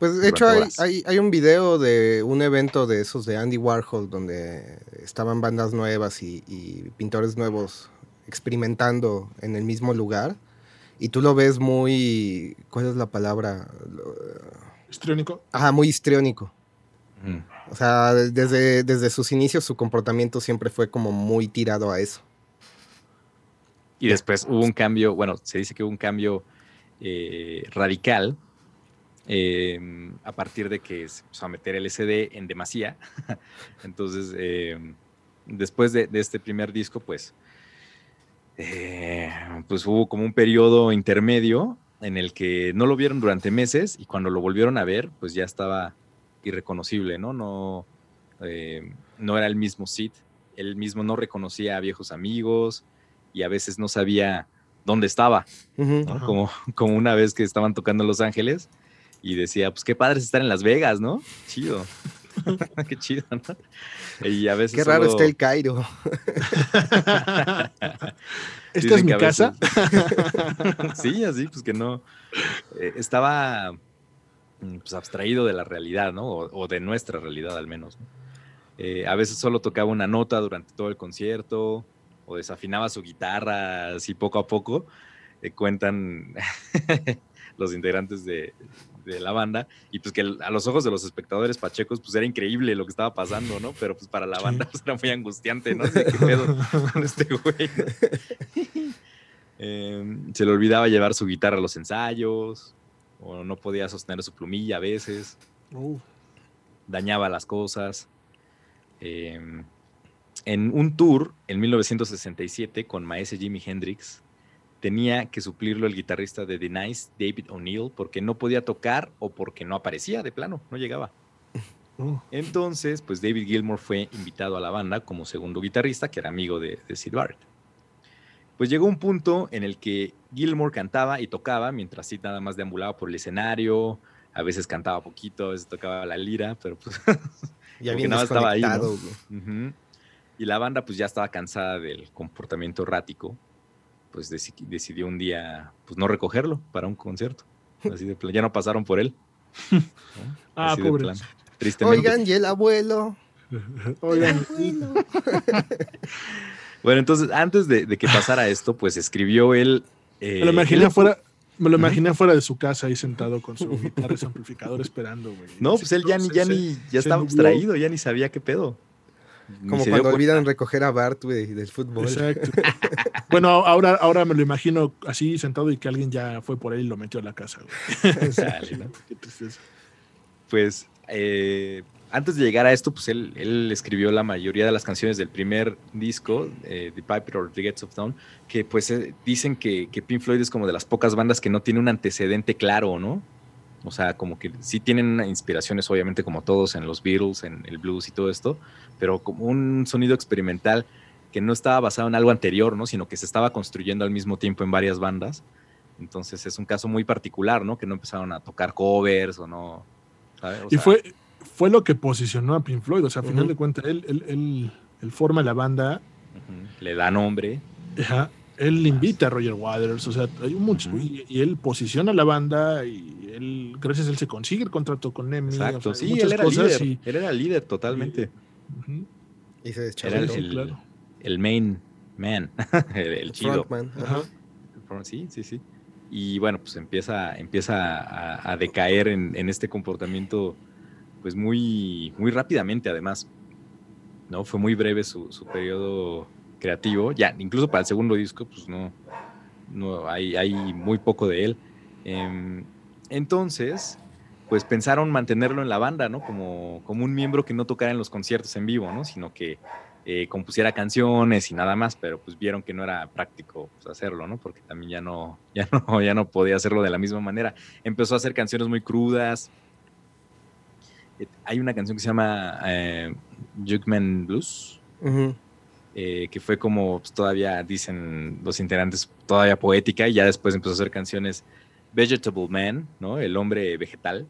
Pues de hecho hay, hay, un video de un evento de esos de Andy Warhol donde estaban bandas nuevas y, y pintores nuevos experimentando en el mismo lugar y tú lo ves muy, ¿cuál es la palabra? Histriónico. Ajá, muy histriónico. O sea, desde, desde sus inicios su comportamiento siempre fue como muy tirado a eso. Y después hubo un cambio, bueno, se dice que hubo un cambio eh, radical em, a partir de que se empezó a meter el SD en demasía. Entonces, em, después de, de, este primer disco, pues eh, pues hubo como un periodo intermedio en el que no lo vieron durante meses y cuando lo volvieron a ver, pues ya estaba irreconocible, ¿no? No, eh, no era el mismo Sid. Él mismo no reconocía a viejos amigos y a veces no sabía dónde estaba, como, como una vez que estaban tocando en Los Ángeles y decía, pues qué padre es estar en Las Vegas, ¿no? Chido. Qué chido, ¿no? Y a veces. Qué raro está el Cairo. ¿Esta es mi casa? sí, así, pues que no. Eh, estaba mm, pues, abstraído de la realidad, ¿no? O, de nuestra realidad al menos. Eh, a veces solo tocaba una nota durante todo el concierto o desafinaba su guitarra así poco a poco. Eh, cuentan los integrantes de, de la banda, y pues que a los ojos de los espectadores pachecos, pues era increíble lo que estaba pasando, ¿no? Pero pues para la banda pues, era muy angustiante, ¿no? ¿Qué pedo con este güey? Em, se le olvidaba llevar su guitarra a los ensayos, o no podía sostener su plumilla a veces, dañaba las cosas. Em, en un tour en 1967 con maese Jimi Hendrix, tenía que suplirlo el guitarrista de The Nice, David O'Neill, porque no podía tocar o porque no aparecía de plano, no llegaba. Oh. Entonces, pues David Gilmour fue invitado a la banda como segundo guitarrista, que era amigo de, Sid Barrett. Pues llegó un punto en el que Gilmour cantaba y tocaba, mientras Sid nada más deambulaba por el escenario, a veces cantaba poquito, a veces tocaba la lira, pero pues ya nada estaba ahí. Y la banda pues ya estaba cansada del comportamiento errático pues decidió un día pues no recogerlo para un concierto. Así de plan. Ya no pasaron por él. Ah, pobre. Tristemente. Oigan, y el abuelo. Oigan. bueno, entonces, antes de, que pasara esto, pues escribió él. Eh, Me lo imaginé afuera, Me lo imaginé fuera de su casa ahí sentado con su guitarra y amplificador esperando, güey. No, pues él ya ni, ya ni, ya estaba abstraído, ya ni sabía qué pedo. Como cuando olvidan recoger a Bart, güey, del fútbol. Exacto. bueno, ahora, ahora me lo imagino así sentado y que alguien ya fue por él y lo metió a la casa, güey. Qué tristeza. Pues, eh, antes de llegar a esto, pues él, él, escribió la mayoría de las canciones del primer disco, eh, The Piper or The Gates of Dawn, que pues eh, dicen que, que, Pink Floyd es como de las pocas bandas que no tiene un antecedente claro, ¿no? O sea, como que sí tienen inspiraciones, obviamente, como todos en los Beatles, en el blues y todo esto, pero como un sonido experimental que no estaba basado en algo anterior, ¿no? Sino que se estaba construyendo al mismo tiempo en varias bandas. Entonces es un caso muy particular, ¿no? Que no empezaron a tocar covers o no. y fue, fue lo que posicionó a Pink Floyd. O sea, a final de cuentas, él, él, él, forma la banda. Le da nombre. Ajá. Él invita a Roger Waters, o sea, hay mucho, y, él posiciona la banda y él, gracias a él se consigue el contrato con Nemi. Exacto, sí, él era líder, él era líder totalmente. Y, se era el, el, main man, el, chido. Ajá. Sí, sí, sí. Y bueno, pues empieza, empieza a, decaer en, en este comportamiento pues muy, muy rápidamente además. ¿no? Fue muy breve su, periodo creativo. Ya, incluso para el segundo disco, pues no, no hay, hay muy poco de él. Em, entonces, pues pensaron mantenerlo en la banda, ¿no? Como, como un miembro que no tocara en los conciertos en vivo, ¿no? Sino que eh, compusiera canciones y nada más, pero pues vieron que no era práctico pues, hacerlo, ¿no? Porque también ya no, ya no, ya no podía hacerlo de la misma manera. Empezó a hacer canciones muy crudas, hay una canción que se llama eh, Jugman Blues, eh, que fue como pues, todavía, dicen los integrantes, todavía poética, y ya después empezó a hacer canciones Vegetable Man, ¿no? El hombre vegetal,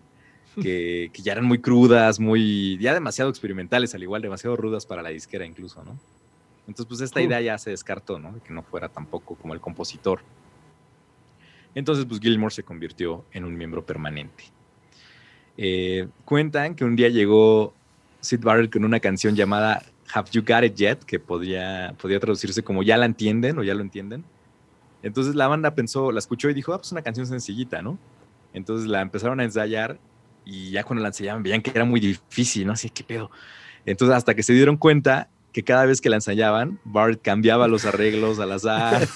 que, ya eran muy crudas, muy, ya demasiado experimentales, al igual, demasiado rudas para la disquera incluso, ¿no? Entonces, pues esta idea ya se descartó, ¿no? De que no fuera tampoco como el compositor. Entonces, pues Gilmore se convirtió en un miembro permanente. Eh, cuentan que un día llegó Sid Barrett con una canción llamada Have You Got It Yet, que podría, podría traducirse como Ya la entienden o ya lo entienden. Entonces la banda pensó, la escuchó y dijo, ah, pues una canción sencillita, ¿no? Entonces la empezaron a ensayar y ya cuando la ensayaban veían que era muy difícil, ¿no? Así, ¿qué pedo? Entonces hasta que se dieron cuenta que cada vez que la ensayaban, Bart cambiaba los arreglos al azar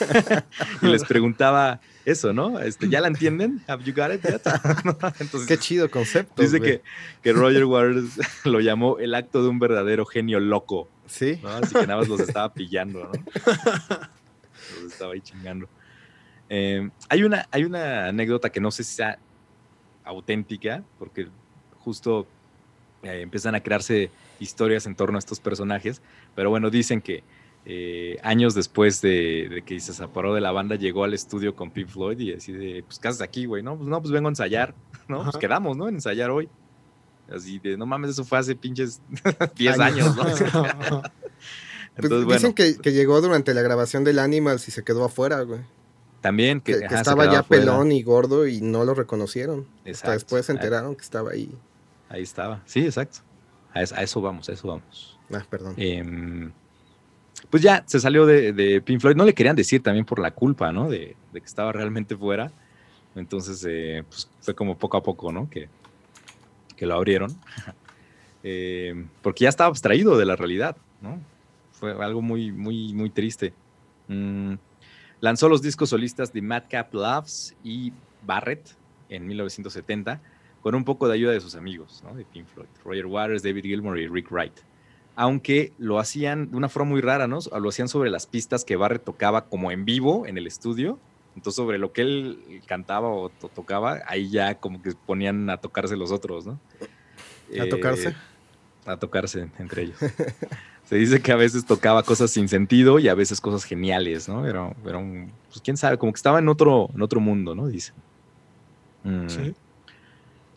y les preguntaba eso, ¿no? Este, ¿Ya la entienden? ¿Have you got it yet? Entonces, Qué chido concepto. Dice que, que, Roger Waters lo llamó el acto de un verdadero genio loco. Sí. Así que nada más los estaba pillando, ¿no? Los estaba ahí chingando. Eh, hay, una, hay una anécdota que no sé si sea auténtica, porque justo eh, empiezan a crearse historias en torno a estos personajes, pero bueno, dicen que eh, años después de, que se separó de la banda, llegó al estudio con Pink Floyd y así de, pues, ¿qué haces aquí, güey? No, pues no, pues vengo a ensayar, ¿no? Pues quedamos, ¿no? En ensayar hoy. Así de, no mames, eso fue hace pinches 10 años, ¿no? Pues dicen que, llegó durante la grabación del Animals y se quedó afuera, güey. También que, estaba ya pelón y gordo y no lo reconocieron. Hasta después se enteraron que estaba ahí. Ahí estaba, sí, exacto. A eso, vamos, a eso vamos. Ah, perdón. Em, pues ya se salió de, Pink Floyd. No le querían decir también por la culpa, ¿no? De, que estaba realmente fuera. Entonces, eh, pues fue como poco a poco, ¿no? Que, que lo abrieron. Em, porque ya estaba abstraído de la realidad, ¿no? Fue algo muy, muy, muy triste. Mm, lanzó los discos solistas de Madcap Loves y Barrett en 1970 con un poco de ayuda de sus amigos, ¿no? de Pink Floyd, Roger Waters, David Gilmour y Rick Wright. Aunque lo hacían de una forma muy rara, ¿no? Lo hacían sobre las pistas que Barrett tocaba como en vivo en el estudio. Entonces, sobre lo que él cantaba o tocaba, ahí ya como que ponían a tocarse los otros, ¿no? ¿A tocarse? Eh, a tocarse entre ellos. Se dice que a veces tocaba cosas sin sentido y a veces cosas geniales, ¿no? Pero, pero pues quién sabe, como que estaba en otro, en otro mundo, ¿no? Dice. Mm. Sí.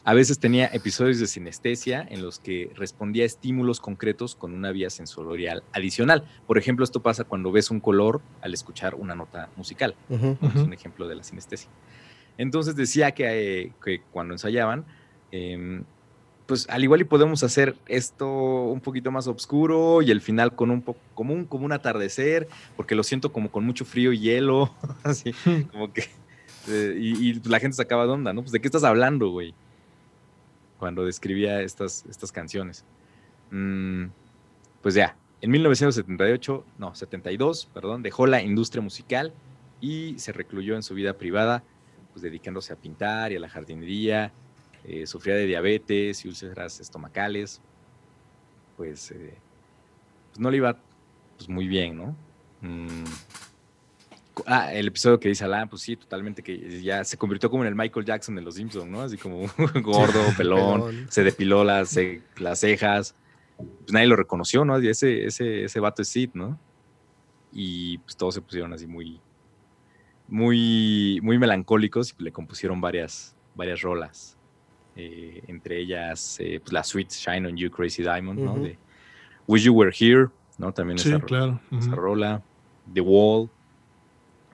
A veces tenía episodios de sinestesia en los que respondía a estímulos concretos con una vía sensorial adicional. Por ejemplo, esto pasa cuando ves un color al escuchar una nota musical. Es un ejemplo de la sinestesia. Entonces decía que, eh, cuando ensayaban, em, pues al igual y podemos hacer esto un poquito más oscuro y el final con un poco como un, como un atardecer, porque lo siento como con mucho frío y hielo, así, como que Eh, y, la gente sacaba de onda, ¿no? Pues de qué estás hablando, güey. Cuando describía estas, estas canciones. Mm, pues ya, en 1978, no, 72, perdón, dejó la industria musical y se recluyó en su vida privada, pues dedicándose a pintar y a la jardinería. Eh, sufría de diabetes y úlceras estomacales. Pues, eh, pues no le iba pues, muy bien, ¿no? Mm, Ah, el episodio que dice Alan, pues sí, totalmente, que ya se convirtió como en el Michael Jackson de los Simpsons, ¿no? Así como gordo, pelón, se depiló las, las cejas. Pues nadie lo reconoció, ¿no? Y ese, ese, ese vato es Sid, ¿no? Y pues todos se pusieron así muy, muy, muy melancólicos y le compusieron varias, varias rolas. Eh, entre ellas, eh, pues la Sweet Shine on You, Crazy Diamond, ¿no? De Wish You Were Here, ¿no? También sí, claro. esa rola. The Wall,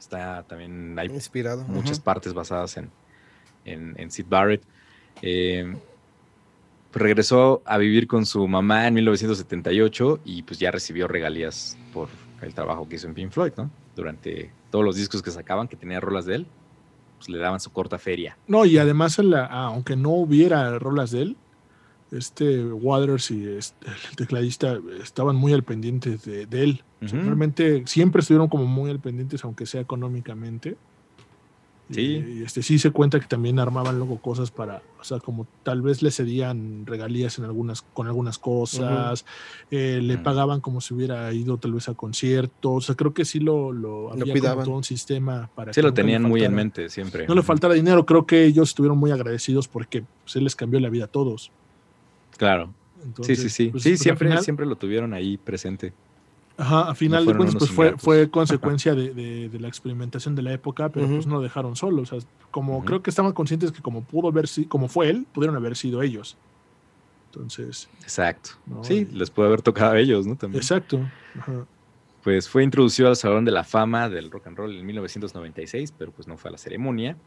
Está también, hay Inspirado. muchas partes basadas en, en, Sid Barrett. Eh, regresó a vivir con su mamá en 1978 y pues ya recibió regalías por el trabajo que hizo en Pink Floyd, ¿no? Durante todos los discos que sacaban, que tenía rolas de él, pues le daban su corta feria. No, y además, aunque no hubiera rolas de él, este Waters y este, el tecladista estaban muy al pendiente de, él. realmente siempre estuvieron como muy al pendientes, aunque sea económicamente. Sí. Y, este, sí se cuenta que también armaban luego cosas para, o sea, como tal vez le cedían regalías en algunas, con algunas cosas, eh, le mm. pagaban como si hubiera ido tal vez a conciertos, o sea, creo que sí lo, lo había todo un sistema para Sí, lo tenían muy en mente siempre. No le faltara dinero, creo que ellos estuvieron muy agradecidos porque se les cambió la vida a todos. Claro. sí, sí, sí. Pues, sí, siempre, siempre lo tuvieron ahí presente. Ajá, a final de cuentas, pues fue, fue consecuencia de, la experimentación de la época, pero pues no dejaron solos. O sea, como creo que estaban conscientes que como pudo haber como fue él, pudieron haber sido ellos. Entonces. Exacto. Sí, les puede haber tocado a ellos, ¿no? También. Exacto. Pues fue introducido al Salón de la Fama del Rock and Roll en 1996, pero pues no fue a la ceremonia.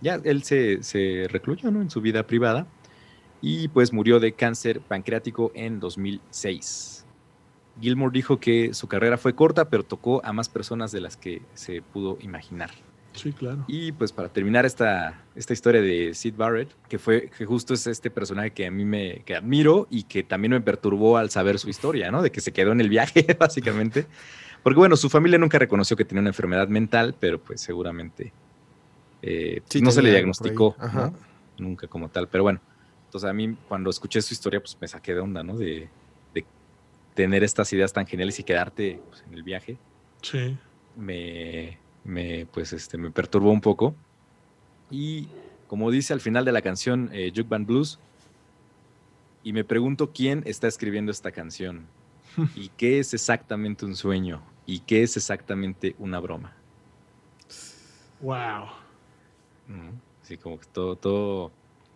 Ya él se, se recluyó, ¿no? En su vida privada y pues murió de cáncer pancreático en 2006. Gilmore dijo que su carrera fue corta, pero tocó a más personas de las que se pudo imaginar. Sí, claro. Y pues para terminar esta, esta historia de Sid Barrett, que fue que justo es este personaje que a mí me que admiro y que también me perturbó al saber su historia, ¿no? De que se quedó en el viaje, básicamente. Porque bueno, su familia nunca reconoció que tenía una enfermedad mental, pero pues seguramente eh, no se le diagnosticó, nunca como tal. Pero bueno, entonces a mí cuando escuché su historia, pues me saqué de onda, ¿no? De, tener estas ideas tan geniales y quedarte pues, en el viaje. Sí. Me, pues, este, me perturbó un poco. Y como dice al final de la canción eh, Juke Band Blues, y me pregunto quién está escribiendo esta canción y qué es exactamente un sueño y qué es exactamente una broma. Wow. Sí, como que todo, todo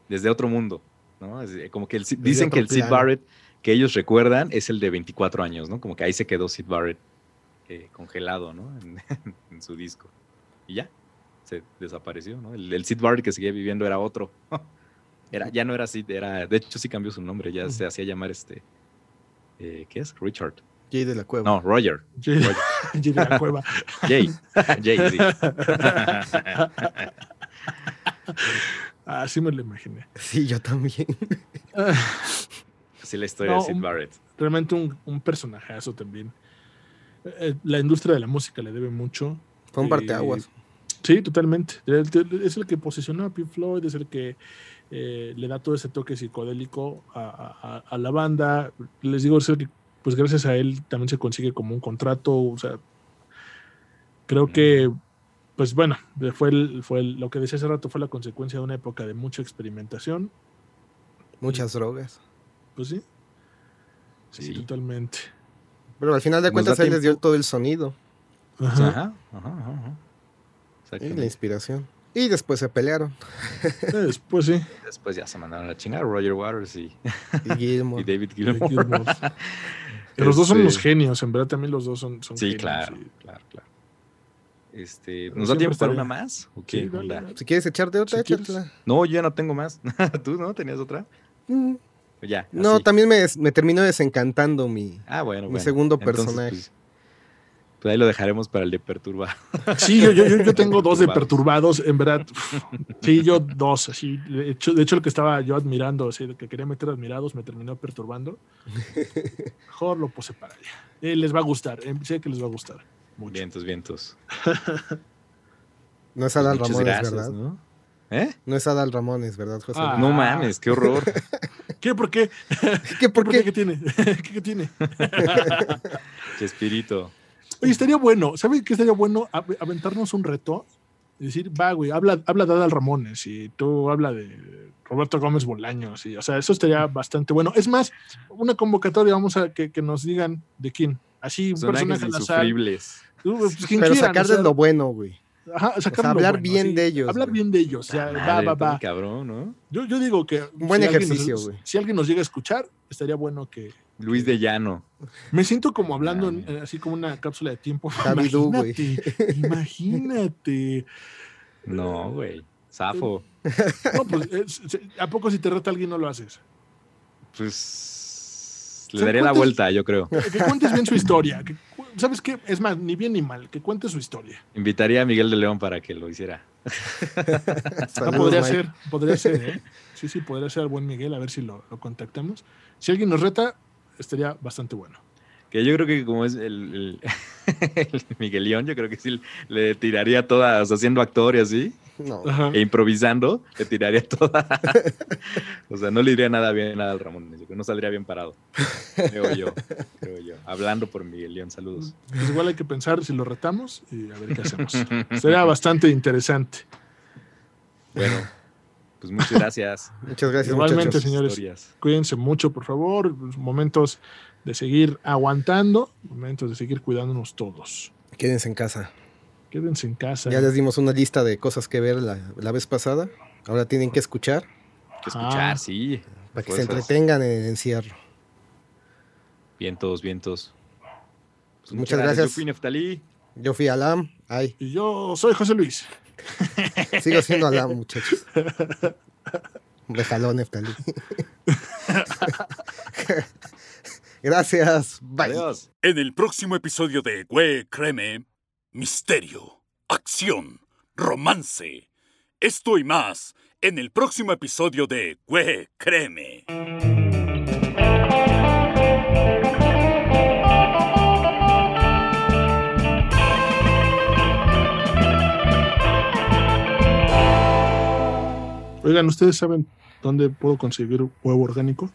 desde otro mundo. Eh, como que dicen que el Sid Barrett que ellos recuerdan es el de 24 años, ¿no? Como que ahí se quedó Sid Barrett eh, congelado, ¿no? En, su disco. Y ya, se desapareció, ¿no? El, Sid Barrett que seguía viviendo era otro. Era, ya no era Sid, era, de hecho sí cambió su nombre, ya se hacía llamar este, eh, ¿qué es? Richard. Jay de la Cueva. No, Roger. Jay, de la Cueva. Jay. Jay, sí. Así me lo imaginé. Sí, yo también. Así la historia de Sid Barrett. Realmente un, un personajazo también. Eh, la industria de la música le debe mucho. Fue un parteaguas. Sí, totalmente. Es el que posicionó a Pink Floyd, es el que eh, le da todo ese toque psicodélico a, la banda. Les digo, es el que, pues gracias a él también se consigue como un contrato. O sea, creo que pues bueno, fue, fue lo que decía hace rato, fue la consecuencia de una época de mucha experimentación. Muchas drogas. Pues sí. Sí, totalmente. Pero al final de cuentas él les dio todo el sonido. Ajá, ajá, ajá. Y la inspiración. Y después se pelearon. Después sí. Después ya se mandaron a chingar Roger Waters y, y, David Gilmour. los dos son los este genios, en verdad también los dos son, son sí, claro, claro, claro. Este, ¿Nos da tiempo para una más? Si quieres echarte otra, échatela. No, yo ya no tengo más. ¿Tú no? ¿Tenías otra? Mm. Ya. No, también me, me, terminó desencantando mi, ah, bueno, mi segundo personaje. Pues, Pues ahí lo dejaremos para el de perturbar. Sí, yo, yo, yo tengo dos de perturbados, en verdad. Sí, yo dos, así. De hecho, de hecho el que estaba yo admirando, así, que quería meter admirados, me terminó perturbando. Mejor lo puse para allá. Eh, les va a gustar, eh, sé que les va a gustar. Mucho. Vientos, vientos. no es Adal Ramones, ¿verdad? ¿no? ¿Eh? No es Adal Ramones, ¿verdad, José? Ah. No mames, qué horror. ¿Qué? ¿Por qué? ¿Qué por qué? ¿Qué tiene? ¿Qué, tiene? qué espíritu. Oye, estaría bueno, ¿sabes qué estaría bueno? Aventarnos un reto y decir, va, güey, habla, habla de Adal Ramones y tú habla de Roberto Gómez Bolaños. Y, o sea, eso estaría bastante bueno. Es más, una convocatoria, vamos a que, que nos digan de quién. Así, un personaje insufribles. Pues, Pero sacar de lo bueno, güey. Ajá, hablar bien de ellos. Hablar bien de ellos. O sea, va, va, va. Cabrón, ¿no? Yo, yo digo que. Un buen ejercicio, güey. Si alguien nos llega a escuchar, estaría bueno que. Luis de Llano. Me siento como hablando así como una cápsula de tiempo. imagínate, imagínate. No, güey. Zafo. No, pues, ¿a poco si te reta alguien no lo haces? Pues. Le daría la vuelta, yo creo. Que, cuentes bien su historia. ¿Sabes qué? Es más, ni bien ni mal, que cuente su historia. Invitaría a Miguel de León para que lo hiciera. Podría ser, podría ser, ¿eh? Sí, sí, podría ser el buen Miguel, a ver si lo, lo contactamos. Si alguien nos reta, estaría bastante bueno. Que yo creo que como es el, el, Miguelión, yo creo que sí le tiraría todas, haciendo actor y así. No. E improvisando, le tiraría toda. o sea, no le diría nada bien nada al Ramón. No saldría bien parado. Creo yo, creo yo. Hablando por Miguelión, saludos. Pues igual hay que pensar si lo retamos y a ver qué hacemos. Sería bastante interesante. Bueno, pues muchas gracias. Muchas gracias. Igualmente, señores. Cuídense mucho, por favor. Momentos de seguir aguantando, momentos de seguir cuidándonos todos. Quédense en casa. Quédense en casa. Ya les dimos una lista de cosas que ver la, vez pasada. Ahora tienen que escuchar. Que escuchar, ah. sí. Para que se entretengan en el encierro. Vientos, vientos. Pues muchas, gracias. Yo fui Neftalí. Yo fui Alam. Ay. Y yo soy José Luis. Sigo siendo Alam, muchachos. jalón, Neftalí. Gracias. Bye. En el próximo episodio de Güey Creme, misterio, acción, romance. Esto y más en el próximo episodio de Güey Creme. Oigan, ¿ustedes saben dónde puedo conseguir huevo orgánico?